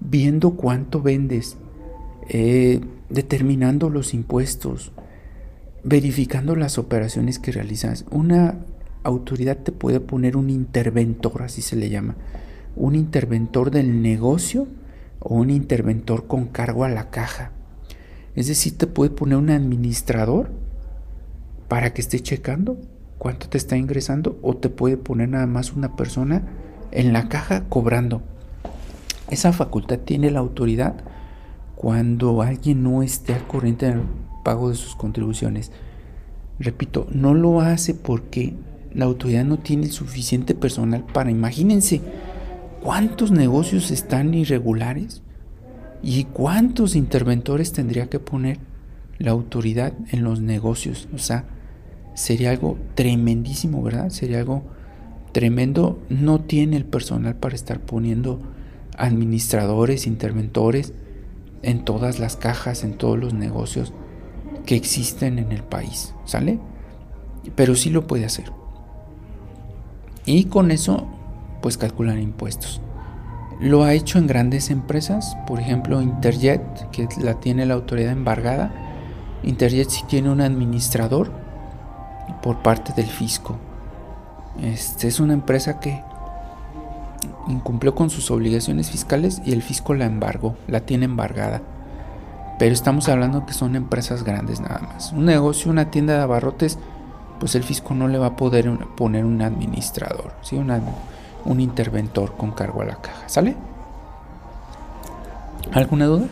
A: viendo cuánto vendes, eh, determinando los impuestos, verificando las operaciones que realizas. Una autoridad te puede poner un interventor, así se le llama, un interventor del negocio o un interventor con cargo a la caja. Es decir, te puede poner un administrador para que esté checando cuánto te está ingresando o te puede poner nada más una persona en la caja cobrando. Esa facultad tiene la autoridad cuando alguien no esté al corriente del pago de sus contribuciones. Repito, no lo hace porque la autoridad no tiene suficiente personal para, imagínense, cuántos negocios están irregulares y cuántos interventores tendría que poner la autoridad en los negocios. O sea, sería algo tremendísimo, ¿verdad? Sería algo tremendo. No tiene el personal para estar poniendo administradores, interventores en todas las cajas, en todos los negocios que existen en el país, ¿sale? Pero sí lo puede hacer. Y con eso, pues calculan impuestos. Lo ha hecho en grandes empresas, por ejemplo Interjet, que la tiene la autoridad embargada. Interjet sí tiene un administrador por parte del fisco. Este es una empresa que incumplió con sus obligaciones fiscales y el fisco la embargó, la tiene embargada. Pero estamos hablando que son empresas grandes nada más. Un negocio, una tienda de abarrotes, pues el fisco no le va a poder poner un administrador, ¿sí? Un interventor con cargo a la caja. ¿Sale? ¿Alguna duda?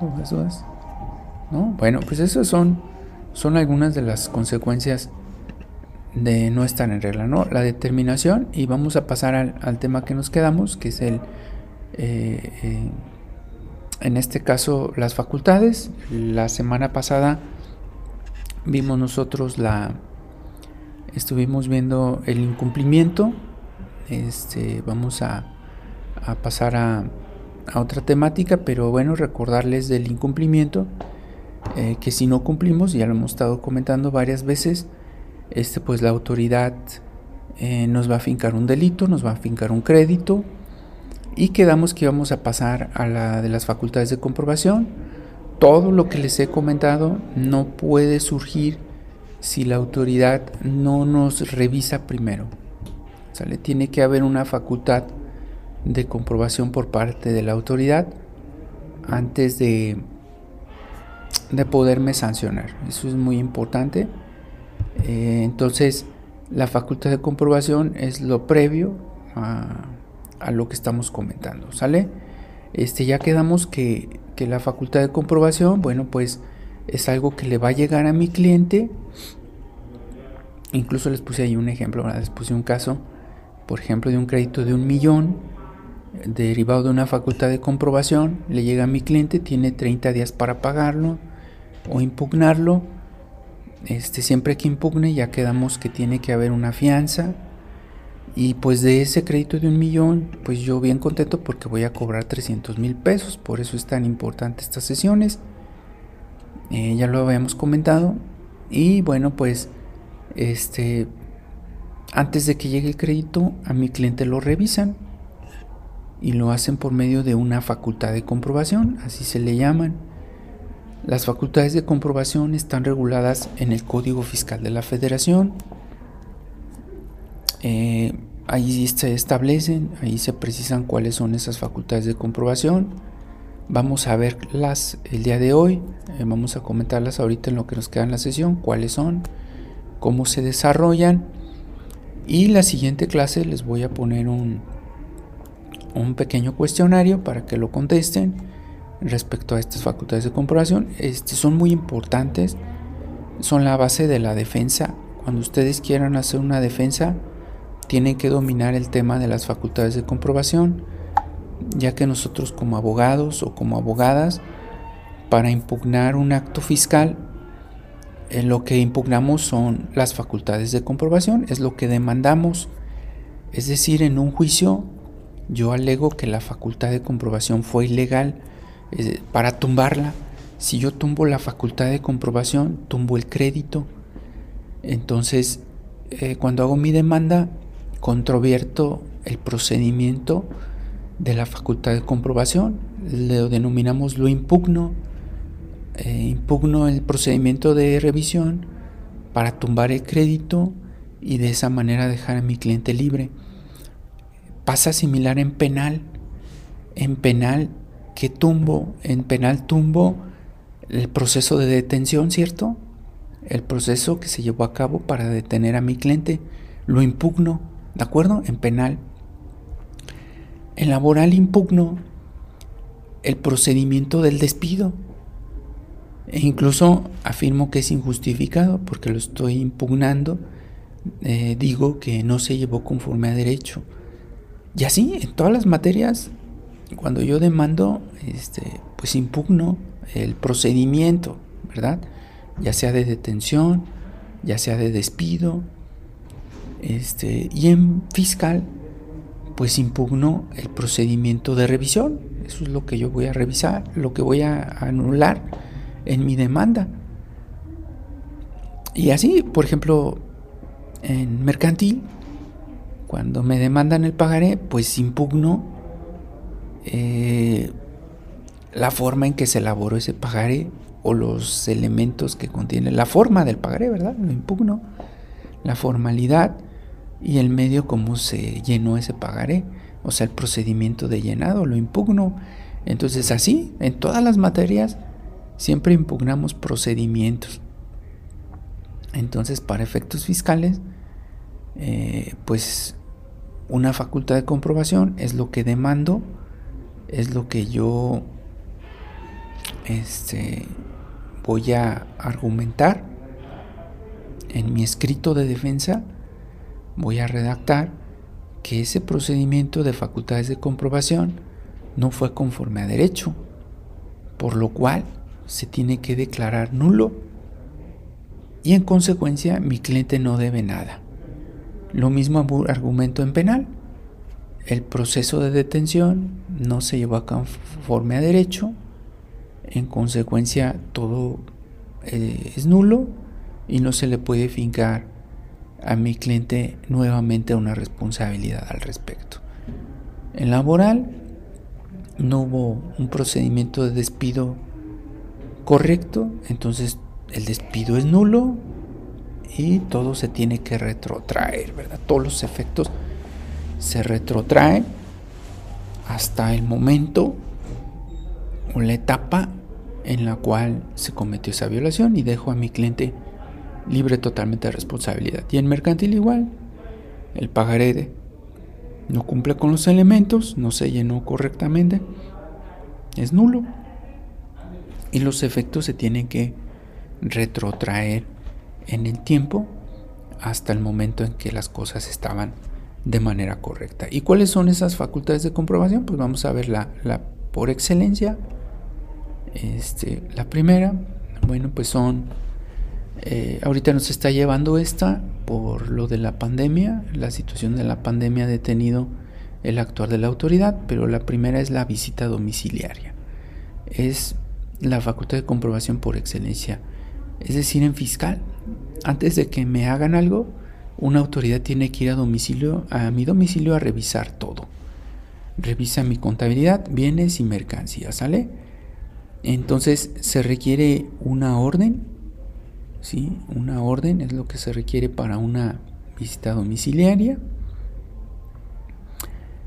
A: ¿Dudas? ¿No? Bueno, pues esas son, son algunas de las consecuencias de no estar en regla, ¿no? La determinación y vamos a pasar al, tema que nos quedamos, que es el, eh, eh, en este caso, las facultades. La semana pasada vimos nosotros la, estuvimos viendo el incumplimiento. Este, vamos a, pasar a, otra temática, pero bueno, recordarles del incumplimiento, eh, que si no cumplimos, ya lo hemos estado comentando varias veces, este, pues la autoridad eh, nos va a fincar un delito, nos va a fincar un crédito y quedamos que íbamos a pasar a la de las facultades de comprobación. Todo lo que les he comentado no puede surgir si la autoridad no nos revisa primero. ¿Sale? Tiene que haber una facultad de comprobación por parte de la autoridad antes de, de poderme sancionar. Eso es muy importante. Eh, entonces, la facultad de comprobación es lo previo a, lo que estamos comentando, ¿sale? Este, ya quedamos que, que, la facultad de comprobación, bueno, pues es algo que le va a llegar a mi cliente. Incluso les puse ahí un ejemplo, les puse un caso, por ejemplo, de un crédito de un millón derivado de una facultad de comprobación, le llega a mi cliente, tiene 30 días para pagarlo o impugnarlo. Este, siempre que impugne ya quedamos que tiene que haber una fianza. Y pues de ese crédito de un millón pues yo bien contento porque voy a cobrar 300 mil pesos. Por eso es tan importante estas sesiones eh, ya lo habíamos comentado y bueno pues este antes de que llegue el crédito a mi cliente lo revisan y lo hacen por medio de una facultad de comprobación así se le llaman las facultades de comprobación están reguladas en el Código Fiscal de la Federación. Eh, ahí se establecen, ahí se precisan cuáles son esas facultades de comprobación. Vamos a verlas el día de hoy, eh, vamos a comentarlas ahorita en lo que nos queda en la sesión, cuáles son, cómo se desarrollan. Y la siguiente clase les voy a poner un, un pequeño cuestionario para que lo contesten respecto a estas facultades de comprobación. Este, son muy importantes son la base de la defensa. Cuando ustedes quieran hacer una defensa, tienen que dominar el tema de las facultades de comprobación, ya que nosotros como abogados o como abogadas, para impugnar un acto fiscal, en lo que impugnamos son las facultades de comprobación, es lo que demandamos. Es decir, en un juicio yo alego que la facultad de comprobación fue ilegal para tumbarla. Si yo tumbo la facultad de comprobación, tumbo el crédito. Entonces, eh, cuando hago mi demanda, controvierto el procedimiento de la facultad de comprobación, lo denominamos lo impugno, eh, impugno el procedimiento de revisión para tumbar el crédito y de esa manera dejar a mi cliente libre. Pasa similar en penal. En penal, que tumbo? En penal tumbo el proceso de detención, ¿cierto? El proceso que se llevó a cabo para detener a mi cliente. Lo impugno, ¿de acuerdo? En penal. En laboral impugno el procedimiento del despido. E incluso afirmo que es injustificado porque lo estoy impugnando. Eh, digo que no se llevó conforme a derecho. Y así, en todas las materias, cuando yo demando, este, pues impugno el procedimiento, ¿verdad? Ya sea de detención, ya sea de despido. Este, y en fiscal, pues impugno el procedimiento de revisión. Eso es lo que yo voy a revisar, lo que voy a anular en mi demanda. Y así, por ejemplo, en mercantil, cuando me demandan el pagaré, pues impugno eh, la forma en que se elaboró ese pagaré o los elementos que contiene la forma del pagaré, ¿verdad? Lo impugno, la formalidad y el medio como se llenó ese pagaré, o sea, el procedimiento de llenado, lo impugno. Entonces así, en todas las materias, siempre impugnamos procedimientos. Entonces, para efectos fiscales, eh, pues una facultad de comprobación es lo que demando, es lo que yo este, voy a argumentar en mi escrito de defensa, voy a redactar que ese procedimiento de facultades de comprobación no fue conforme a derecho, por lo cual se tiene que declarar nulo y en consecuencia mi cliente no debe nada. Lo mismo argumento en penal. El proceso de detención no se llevó a conforme a derecho. En consecuencia, todo eh, es nulo y no se le puede fincar a mi cliente nuevamente una responsabilidad al respecto. En laboral, no hubo un procedimiento de despido correcto, entonces el despido es nulo, y todo se tiene que retrotraer, ¿verdad? Todos los efectos se retrotraen hasta el momento o la etapa en la cual se cometió esa violación y dejo a mi cliente libre totalmente de responsabilidad. Y en mercantil igual, el pagaré no cumple con los elementos, no se llenó correctamente, es nulo. Y los efectos se tienen que retrotraer en el tiempo hasta el momento en que las cosas estaban de manera correcta. ¿Y cuáles son esas facultades de comprobación? Pues vamos a ver la, por excelencia. Este, la primera, bueno, pues son, eh, ahorita nos está llevando esta por lo de la pandemia, la situación de la pandemia ha detenido el actuar de la autoridad, pero la primera es la visita domiciliaria. Es la facultad de comprobación por excelencia, es decir, en fiscal antes de que me hagan algo, una autoridad tiene que ir a domicilio, a mi domicilio a revisar todo. Revisa mi contabilidad, bienes y mercancías, ¿sale? Entonces se requiere una orden, ¿sí? Una orden es lo que se requiere para una visita domiciliaria.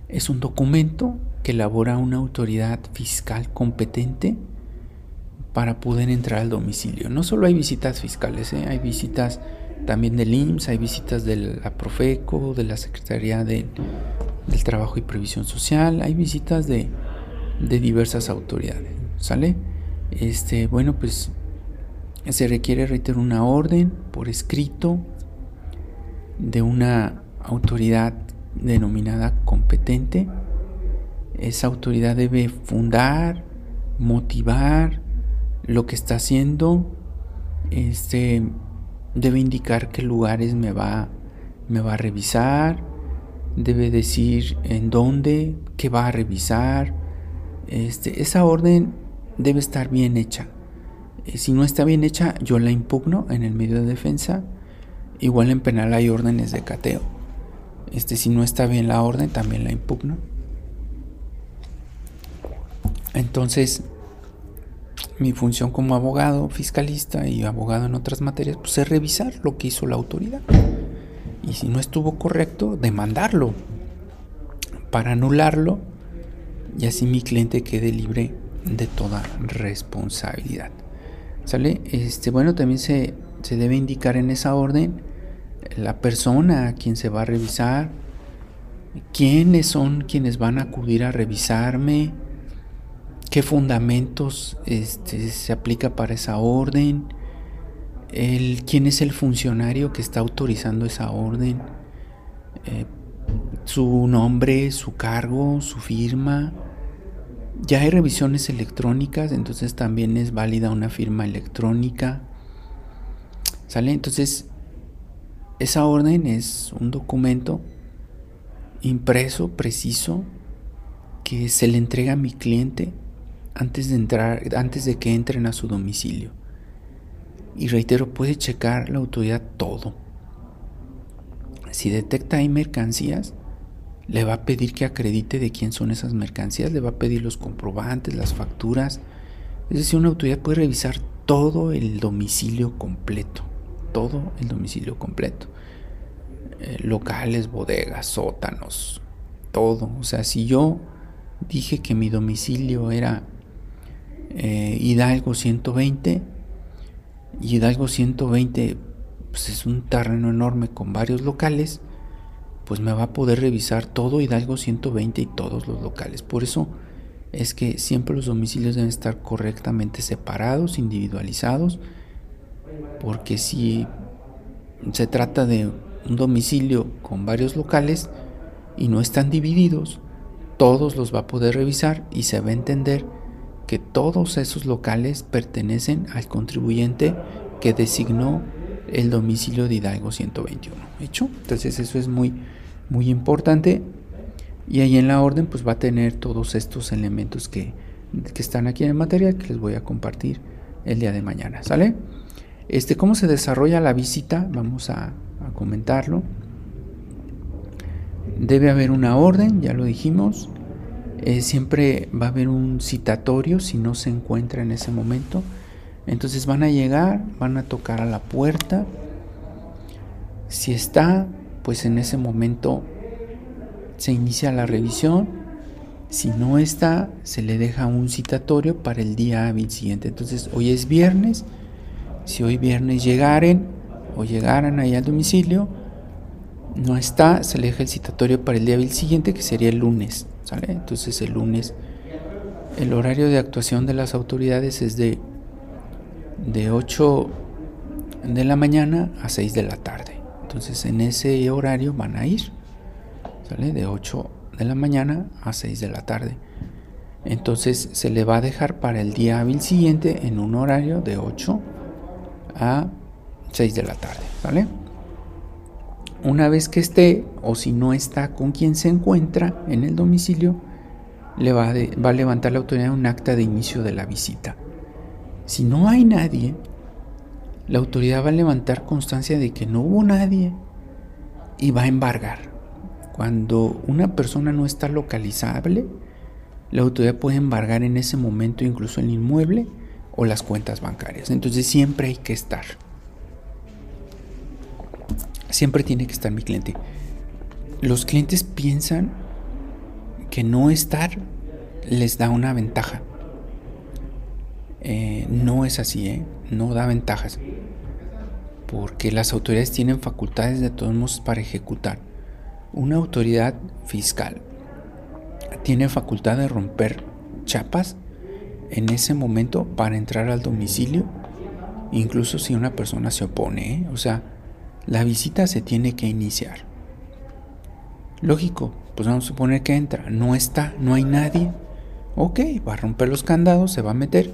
A: Es un documento que elabora una autoridad fiscal competente para poder entrar al domicilio. No solo hay visitas fiscales, ¿eh? hay visitas también del IMSS, hay visitas de la Profeco, de la Secretaría del Trabajo y Previsión Social, hay visitas de, de diversas autoridades, ¿sale? Este, bueno, pues se requiere, reiterar una orden por escrito de una autoridad denominada competente. Esa autoridad debe fundar, motivar lo que está haciendo. Este debe indicar qué lugares me va, me va a revisar. Debe decir en dónde, qué va a revisar. Este, esa orden debe estar bien hecha. Eh, si no está bien hecha, yo la impugno en el medio de defensa. Igual en penal hay órdenes de cateo. Este, si no está bien la orden, también la impugno. Entonces, mi función como abogado, fiscalista y abogado en otras materias, pues es revisar lo que hizo la autoridad. Y si no estuvo correcto, demandarlo para anularlo y así mi cliente quede libre de toda responsabilidad. ¿Sale? Este, bueno, también se, se debe indicar en esa orden la persona a quien se va a revisar, quiénes son quienes van a acudir a revisarme, qué fundamentos este, se aplica para esa orden, el, quién es el funcionario que está autorizando esa orden, eh, su nombre, su cargo, su firma. Ya hay revisiones electrónicas, entonces también es válida una firma electrónica. ¿Sale? Entonces, esa orden es un documento impreso, preciso, que se le entrega a mi cliente antes de entrar, antes de que entren a su domicilio. Y reitero, puede checar la autoridad todo. Si detecta hay mercancías, le va a pedir que acredite de quién son esas mercancías, le va a pedir los comprobantes, las facturas. Es decir, una autoridad puede revisar todo el domicilio completo, todo el domicilio completo. Eh, locales, bodegas, sótanos, todo. O sea, si yo dije que mi domicilio era eh, Hidalgo 120. Y Hidalgo 120 pues es un terreno enorme con varios locales. Pues me va a poder revisar todo Hidalgo 120 y todos los locales. Por eso es que siempre los domicilios deben estar correctamente separados, individualizados. Porque si se trata de un domicilio con varios locales y no están divididos, todos los va a poder revisar y se va a entender que todos esos locales pertenecen al contribuyente que designó el domicilio de Hidalgo 121. ¿Hecho? Entonces eso es muy, muy importante. Y ahí en la orden pues va a tener todos estos elementos que, están aquí en el material que les voy a compartir el día de mañana. ¿Sale? Este, ¿Cómo se desarrolla la visita? Vamos a, a comentarlo. Debe haber una orden, ya lo dijimos. Eh, siempre va a haber un citatorio si no se encuentra en ese momento. Entonces van a llegar, van a tocar a la puerta. Si está, pues en ese momento se inicia la revisión. Si no está, se le deja un citatorio para el día hábil siguiente. Entonces hoy es viernes. Si hoy viernes llegaren o llegaran ahí al domicilio, no está, se le deja el citatorio para el día hábil siguiente, que sería el lunes. Entonces el lunes el horario de actuación de las autoridades es de, de 8 de la mañana a 6 de la tarde. Entonces en ese horario van a ir, ¿sale? De 8 de la mañana a 6 de la tarde. Entonces se le va a dejar para el día hábil siguiente en un horario de 8 a 6 de la tarde, ¿vale? Una vez que esté o si no está con quien se encuentra en el domicilio, le va, a levantar la autoridad un acta de inicio de la visita. Si no hay nadie, la autoridad va a levantar constancia de que no hubo nadie y va a embargar. Cuando una persona no está localizable, la autoridad puede embargar en ese momento incluso el inmueble o las cuentas bancarias. Entonces siempre hay que estar siempre tiene que estar mi cliente. Los clientes piensan que no estar les da una ventaja. Eh, no es así, ¿eh? no da ventajas. Porque las autoridades tienen facultades de todos modos para ejecutar. Una autoridad fiscal tiene facultad de romper chapas en ese momento para entrar al domicilio incluso si una persona se opone. ¿eh? O sea, la visita se tiene que iniciar. Lógico, pues vamos a suponer que entra, no está, no hay nadie. Ok, va a romper los candados, se va a meter,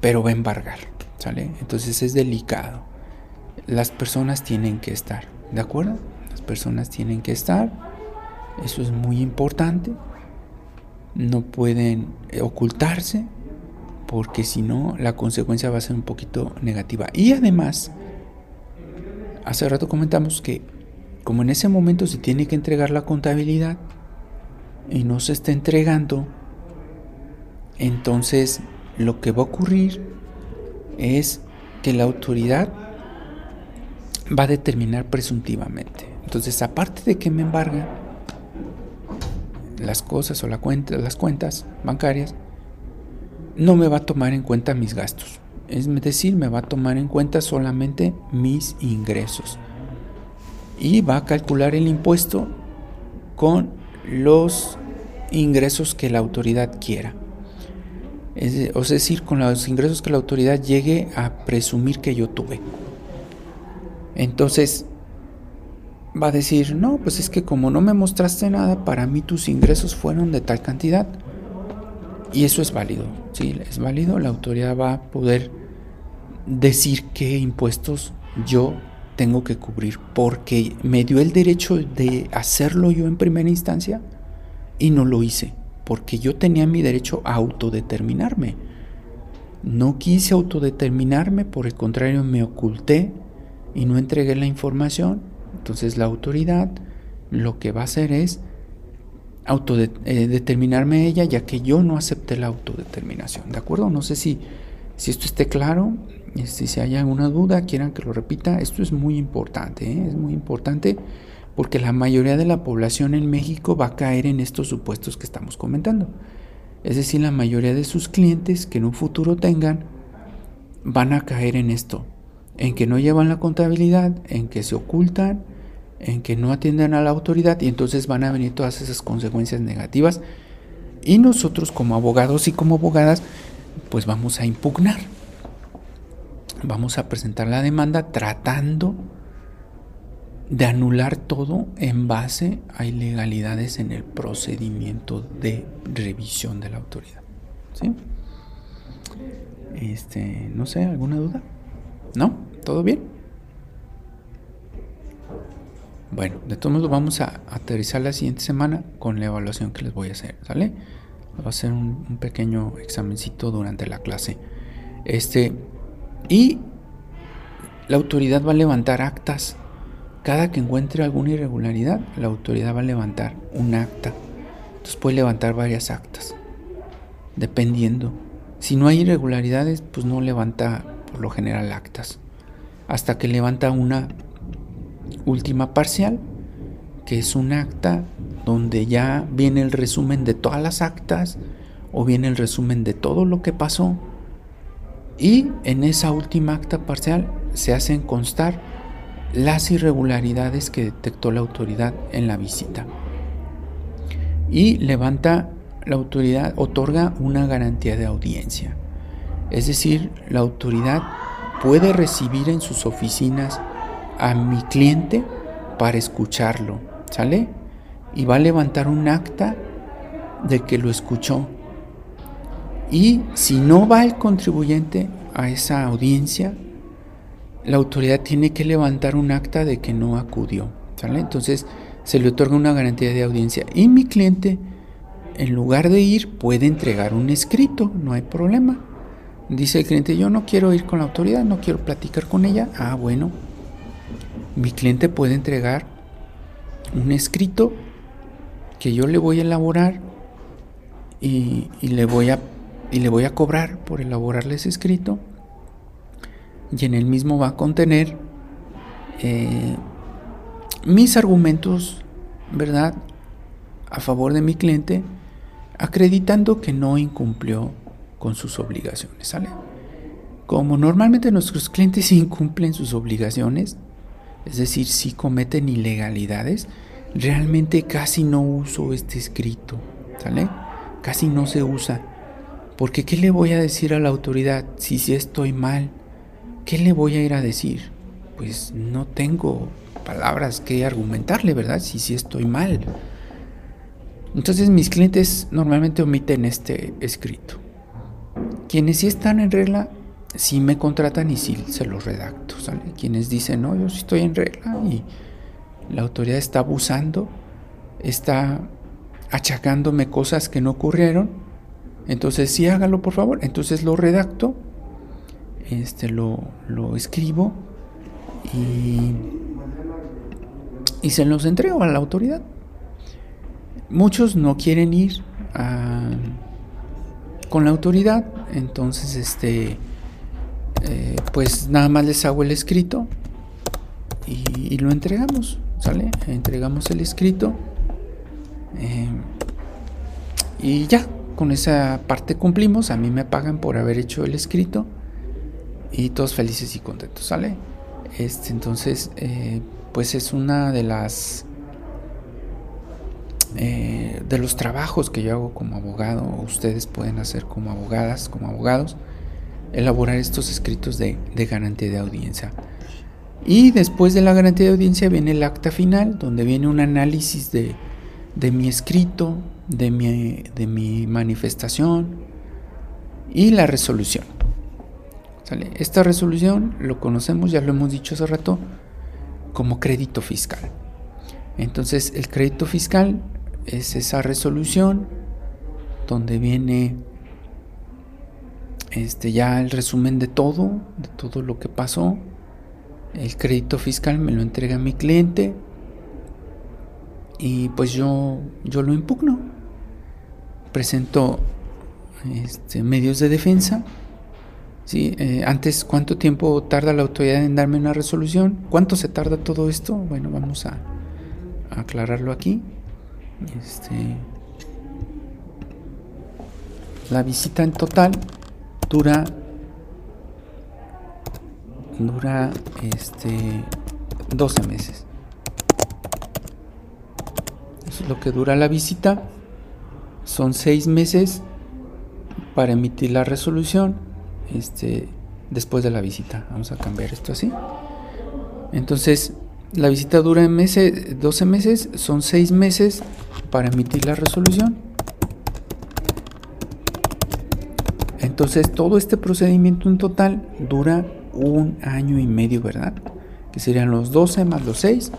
A: pero va a embargar, ¿sale? Entonces es delicado. Las personas tienen que estar, ¿de acuerdo? Las personas tienen que estar, eso es muy importante. No pueden ocultarse, porque si no, la consecuencia va a ser un poquito negativa. Y además, hace rato comentamos que como en ese momento se tiene que entregar la contabilidad y no se está entregando, entonces lo que va a ocurrir es que la autoridad va a determinar presuntivamente. Entonces, aparte de que me embarga las cosas o la cuenta, las cuentas bancarias, no me va a tomar en cuenta mis gastos. Es decir, me va a tomar en cuenta solamente mis ingresos. Y va a calcular el impuesto con los ingresos que la autoridad quiera. Es, o decir, con los ingresos que la autoridad llegue a presumir que yo tuve. Entonces, va a decir, no, pues es que como no me mostraste nada, para mí tus ingresos fueron de tal cantidad. Y eso es válido, sí, es válido. La autoridad va a poder decir qué impuestos yo tengo que cubrir porque me dio el derecho de hacerlo yo en primera instancia y no lo hice porque yo tenía mi derecho a autodeterminarme. No quise autodeterminarme, por el contrario me oculté y no entregué la información. Entonces la autoridad lo que va a hacer es autodeterminarme ella ya que yo no acepté la autodeterminación. ¿De acuerdo? No sé si, si esto esté claro. Este, si hay alguna duda, quieran que lo repita. Esto es muy importante. ¿eh? Es muy importante porque la mayoría de la población en México va a caer en estos supuestos que estamos comentando. Es decir, la mayoría de sus clientes que en un futuro tengan van a caer en esto, en que no llevan la contabilidad, en que se ocultan, en que no atienden a la autoridad y entonces van a venir todas esas consecuencias negativas y nosotros como abogados y como abogadas pues vamos a impugnar. Vamos a presentar la demanda tratando de anular todo en base a ilegalidades en el procedimiento de revisión de la autoridad. ¿Sí? Este, no sé, ¿alguna duda? ¿No? ¿Todo bien? Bueno, de todos modos vamos a aterrizar la siguiente semana con la evaluación que les voy a hacer, ¿sale? Va a ser un, un pequeño examencito durante la clase. Este, y la autoridad va a levantar actas cada que encuentre alguna irregularidad, la autoridad va a levantar un acta. Entonces puede levantar varias actas, dependiendo. Si no hay irregularidades, pues no levanta por lo general actas. Hasta que levanta una última parcial, que es un acta donde ya viene el resumen de todas las actas o viene el resumen de todo lo que pasó. Y en esa última acta parcial se hacen constar las irregularidades que detectó la autoridad en la visita. Y levanta, la autoridad otorga una garantía de audiencia. Es decir, la autoridad puede recibir en sus oficinas a mi cliente para escucharlo, ¿sale? Y va a levantar un acta de que lo escuchó. Y si no va el contribuyente a esa audiencia, la autoridad tiene que levantar un acta de que no acudió. Entonces se le otorga una garantía de audiencia. Y mi cliente, en lugar de ir, puede entregar un escrito, no hay problema. Dice el cliente, yo no quiero ir con la autoridad, no quiero platicar con ella. Ah, bueno. Mi cliente puede entregar un escrito que yo le voy a elaborar y, y le, voy a, y le voy a cobrar por elaborarle ese escrito y en el mismo va a contener eh, mis argumentos, ¿verdad? A favor de mi cliente, acreditando que no incumplió con sus obligaciones, ¿sale? Como normalmente nuestros clientes incumplen sus obligaciones, es decir, si cometen ilegalidades, realmente casi no uso este escrito, ¿sale? Casi no se usa. Porque ¿qué le voy a decir a la autoridad si si estoy mal? ¿Qué le voy a ir a decir? Pues no tengo palabras que argumentarle, ¿verdad? Si estoy mal. Entonces mis clientes normalmente omiten este escrito. Quienes sí están en regla, sí me contratan y sí se los redacto. ¿sale? Quienes dicen, no, yo sí estoy en regla y la autoridad está abusando, está achacándome cosas que no ocurrieron, entonces sí hágalo por favor. Entonces lo redacto, este, lo, lo escribo y, y se los entrego a la autoridad. Muchos no quieren ir con la autoridad, entonces este, eh, pues nada más les hago el escrito y, lo entregamos, ¿sale? Entregamos el escrito eh, y ya, con esa parte cumplimos, a mí me pagan por haber hecho el escrito y todos felices y contentos, ¿sale? Este, entonces, eh, pues es una de las eh, de los trabajos que yo hago como abogado, ustedes pueden hacer como abogadas, como abogados, elaborar estos escritos de, garantía de audiencia. Y después de la garantía de audiencia viene el acta final, donde viene un análisis de, mi escrito, de mi, de mi manifestación y la resolución. Esta resolución lo conocemos, ya lo hemos dicho hace rato, como crédito fiscal. Entonces el crédito fiscal es esa resolución donde viene este ya el resumen de todo, de todo lo que pasó. El crédito fiscal me lo entrega mi cliente y pues yo yo lo impugno. Presento este, medios de defensa. ¿Sí? Eh, antes, ¿cuánto tiempo tarda la autoridad en darme una resolución? ¿Cuánto se tarda todo esto? Bueno, vamos a aclararlo aquí. Este, la visita en total dura dura este 12 meses. Eso es lo que dura la visita. Son 6 meses para emitir la resolución este, después de la visita. Vamos a cambiar esto así. Entonces, la visita dura meses, 12 meses, son 6 meses para emitir la resolución. Entonces todo este procedimiento en total dura un año y medio, ¿verdad? Que serían los 12 más los 6.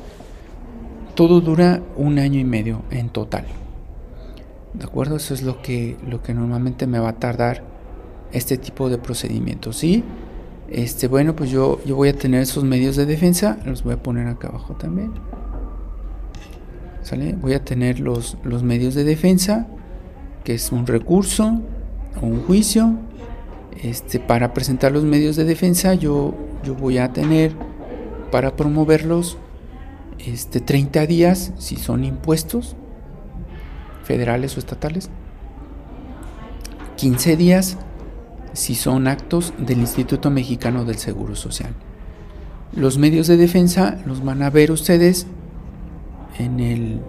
A: Todo dura un año y medio en total. ¿De acuerdo? Eso es lo que, lo que normalmente me va a tardar este tipo de procedimientos. ¿Sí? Este, bueno, pues yo, yo voy a tener esos medios de defensa, los voy a poner acá abajo también. ¿Sale? Voy a tener los, los medios de defensa, que es un recurso o un juicio. Este, para presentar los medios de defensa, yo, yo voy a tener para promoverlos este, 30 días si son impuestos federales o estatales, 15 días si son actos del Instituto Mexicano del Seguro Social. Los medios de defensa los van a ver ustedes en el,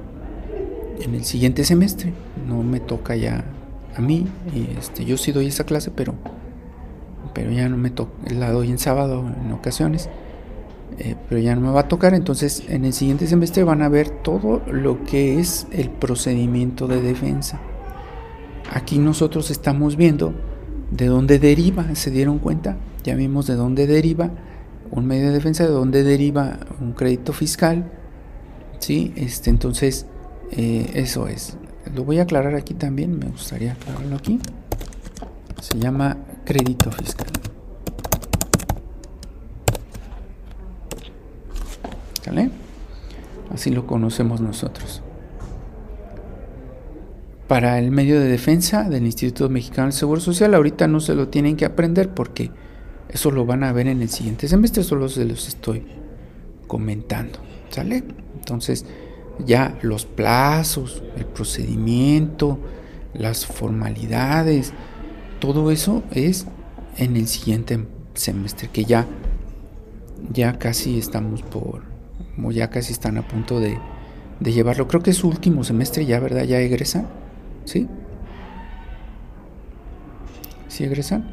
A: en el siguiente semestre. No me toca ya a mí. Y este, yo sí doy esa clase, pero, pero ya no me toca. La doy en sábado en ocasiones. Eh, pero ya no me va a tocar. Entonces, en el siguiente semestre van a ver todo lo que es el procedimiento de defensa. Aquí nosotros estamos viendo de dónde deriva, ¿se dieron cuenta? Ya vimos de dónde deriva un medio de defensa, de dónde deriva un crédito fiscal. ¿Sí? Este, entonces, eh, eso es. Lo voy a aclarar aquí también, me gustaría aclararlo aquí. Se llama crédito fiscal. Así lo conocemos nosotros para el medio de defensa del Instituto Mexicano del Seguro Social. Ahorita no se lo tienen que aprender porque eso lo van a ver en el siguiente semestre, solo se los estoy comentando. ¿Sale? Entonces, ya los plazos, el procedimiento, las formalidades, todo eso es en el siguiente semestre, que ya, ya casi estamos por, ya casi están a punto de, de llevarlo. Creo que es su último semestre ya, ¿verdad? Ya egresan. ¿Sí? ¿Sí egresan?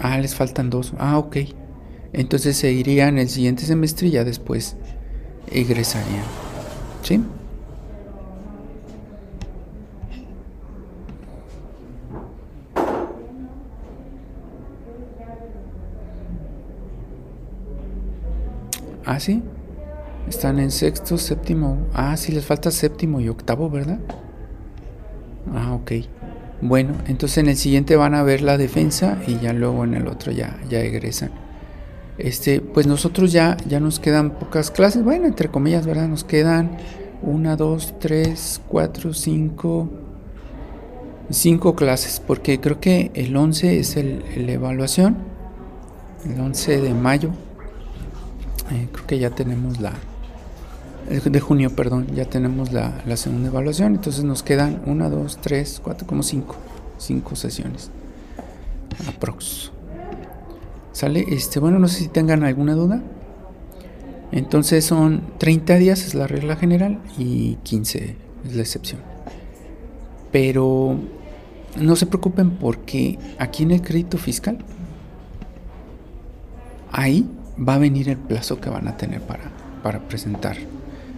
A: Ah, les faltan dos. Ah, ok. Entonces se irían el siguiente semestre y ya después egresarían. ¿Sí? Ah, sí. Están en sexto, séptimo. Ah, sí, les falta séptimo y octavo, ¿verdad? Ah, ok. Bueno, entonces en el siguiente van a ver la defensa y ya luego en el otro ya, ya egresan. Este, pues nosotros ya, ya nos quedan pocas clases, bueno, entre comillas, ¿verdad? Nos quedan una, dos, tres, cuatro, cinco, cinco clases, porque creo que el 11 es el, la evaluación, el 11 de mayo eh, creo que ya tenemos la de junio, perdón, ya tenemos la, segunda evaluación, entonces nos quedan una, dos, tres, cuatro, como cinco, cinco sesiones. Aprox. ¿Sale? Este, bueno, no sé si tengan alguna duda. Entonces son 30 días es la regla general y 15 es la excepción. Pero no se preocupen porque aquí en el crédito fiscal, ahí va a venir el plazo que van a tener para, para presentar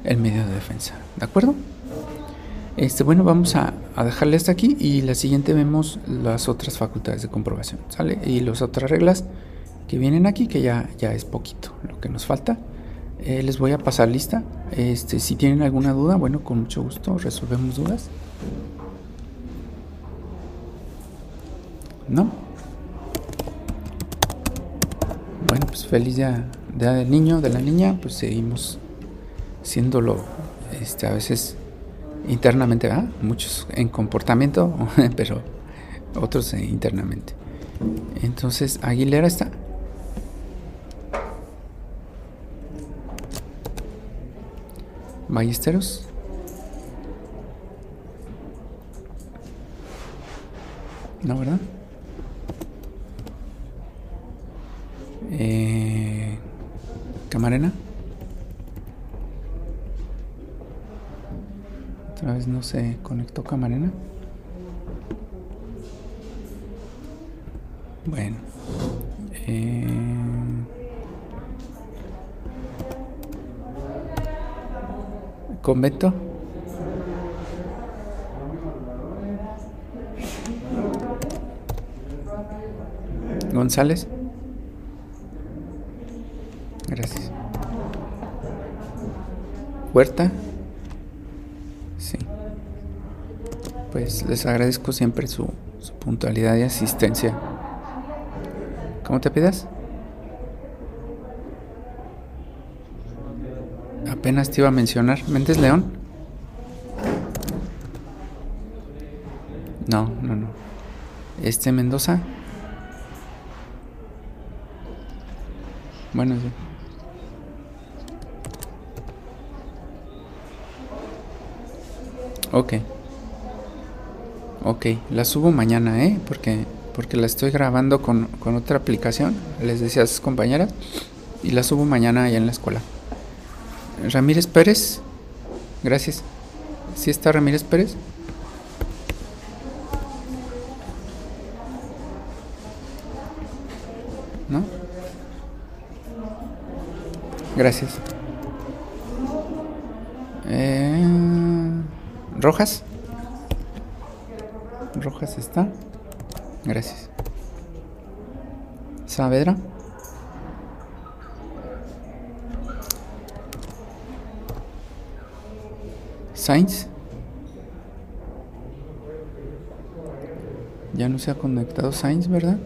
A: el medio de defensa. ¿De acuerdo? Este, bueno, vamos a, dejarle hasta aquí y la siguiente vemos las otras facultades de comprobación, ¿sale? Y las otras reglas que vienen aquí, que ya, ya es poquito lo que nos falta. Eh, les voy a pasar lista. Este, si tienen alguna duda, bueno, con mucho gusto resolvemos dudas. ¿No? Bueno, pues feliz día del niño, de la niña, pues seguimos siéndolo este, a veces internamente, muchos en comportamiento, [LAUGHS] pero otros internamente. Entonces, Aguilera está. Ballesteros. No, ¿verdad? Eh, Camarena. Otra vez no se conectó Camarena. Bueno. Eh, convento. González. Gracias. Huerta. Pues les agradezco siempre su, puntualidad y asistencia. ¿Cómo te pidas? Apenas te iba a mencionar. ¿Méndez León? No, no, no. ¿Este Mendoza? Bueno, sí. Ok. Ok, la subo mañana, ¿eh? Porque, porque la estoy grabando con, con otra aplicación, les decía a sus compañeras, y la subo mañana allá en la escuela. Ramírez Pérez, gracias. ¿Sí está Ramírez Pérez? ¿No? Gracias. Eh, ¿Rojas? Está. Gracias. Saavedra. Sainz. Ya no se ha conectado Sainz, ¿verdad?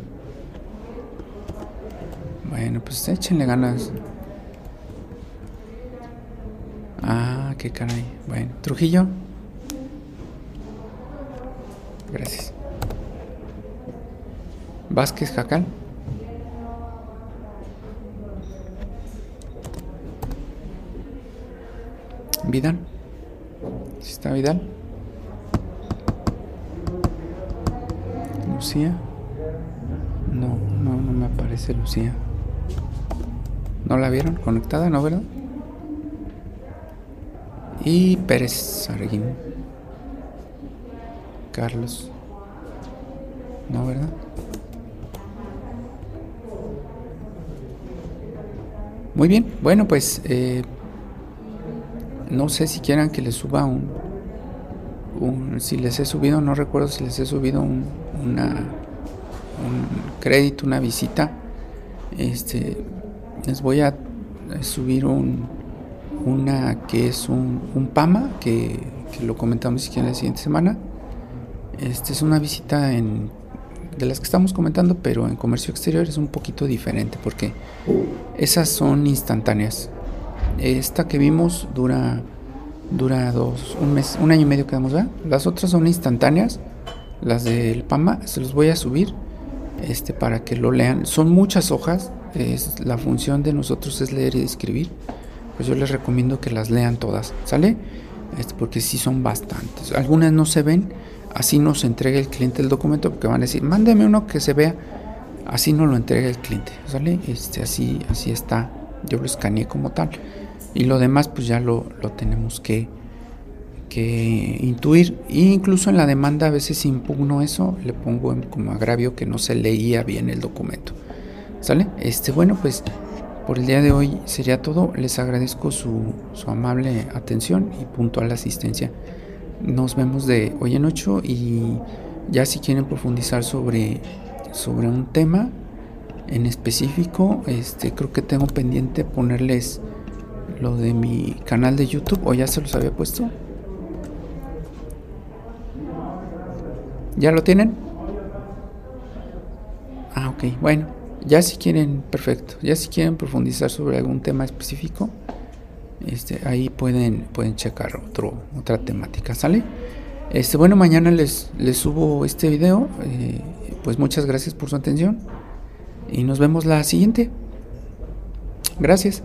A: Bueno, pues échenle ganas. Ah, qué caray. Bueno, Trujillo. Gracias. Vázquez Jacal. Vidal. ¿Sí está Vidal? Lucía. No, no, no me aparece Lucía. ¿No la vieron conectada, no, verdad? Y Pérez Sarguín. Carlos. ¿No, verdad? Muy bien, bueno, pues eh, no sé si quieran que les suba un, si les he subido, no recuerdo si les he subido un, una, un crédito, una visita. Este, les voy a subir un, una que es un, un PAMA, que, que, lo comentamos si quieren la siguiente semana. Este es una visita en de las que estamos comentando, pero en comercio exterior es un poquito diferente porque esas son instantáneas. Esta que vimos dura dura dos, un mes, un año y medio quedamos, ¿verdad? Las otras son instantáneas, las del PAMA, se los voy a subir este para que lo lean. Son muchas hojas, es, la función de nosotros es leer y escribir. Pues yo les recomiendo que las lean todas, ¿sale? Este, porque sí son bastantes. Algunas no se ven, así nos entrega el cliente el documento porque van a decir, mándeme uno que se vea, así no lo entrega el cliente, ¿sale? Este, así, así está, yo lo escaneé como tal. Y lo demás pues ya lo, lo tenemos que, que intuir. E incluso en la demanda a veces impugno eso, le pongo como agravio que no se leía bien el documento. ¿Sale? Este, bueno, pues por el día de hoy sería todo. Les agradezco su, su amable atención y puntual asistencia. Nos vemos de hoy en ocho y ya si quieren profundizar sobre, sobre un tema en específico, este, creo que tengo pendiente ponerles lo de mi canal de YouTube o ya se los había puesto. ¿Ya lo tienen? Ah, ok, bueno. Ya si quieren, perfecto. Ya si quieren profundizar sobre algún tema específico, este, ahí pueden, pueden checar otro, otra temática, ¿sale? Este, bueno, mañana les, les subo este video. Eh, pues muchas gracias por su atención. Y nos vemos la siguiente. Gracias.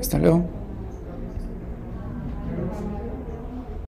A: Hasta luego.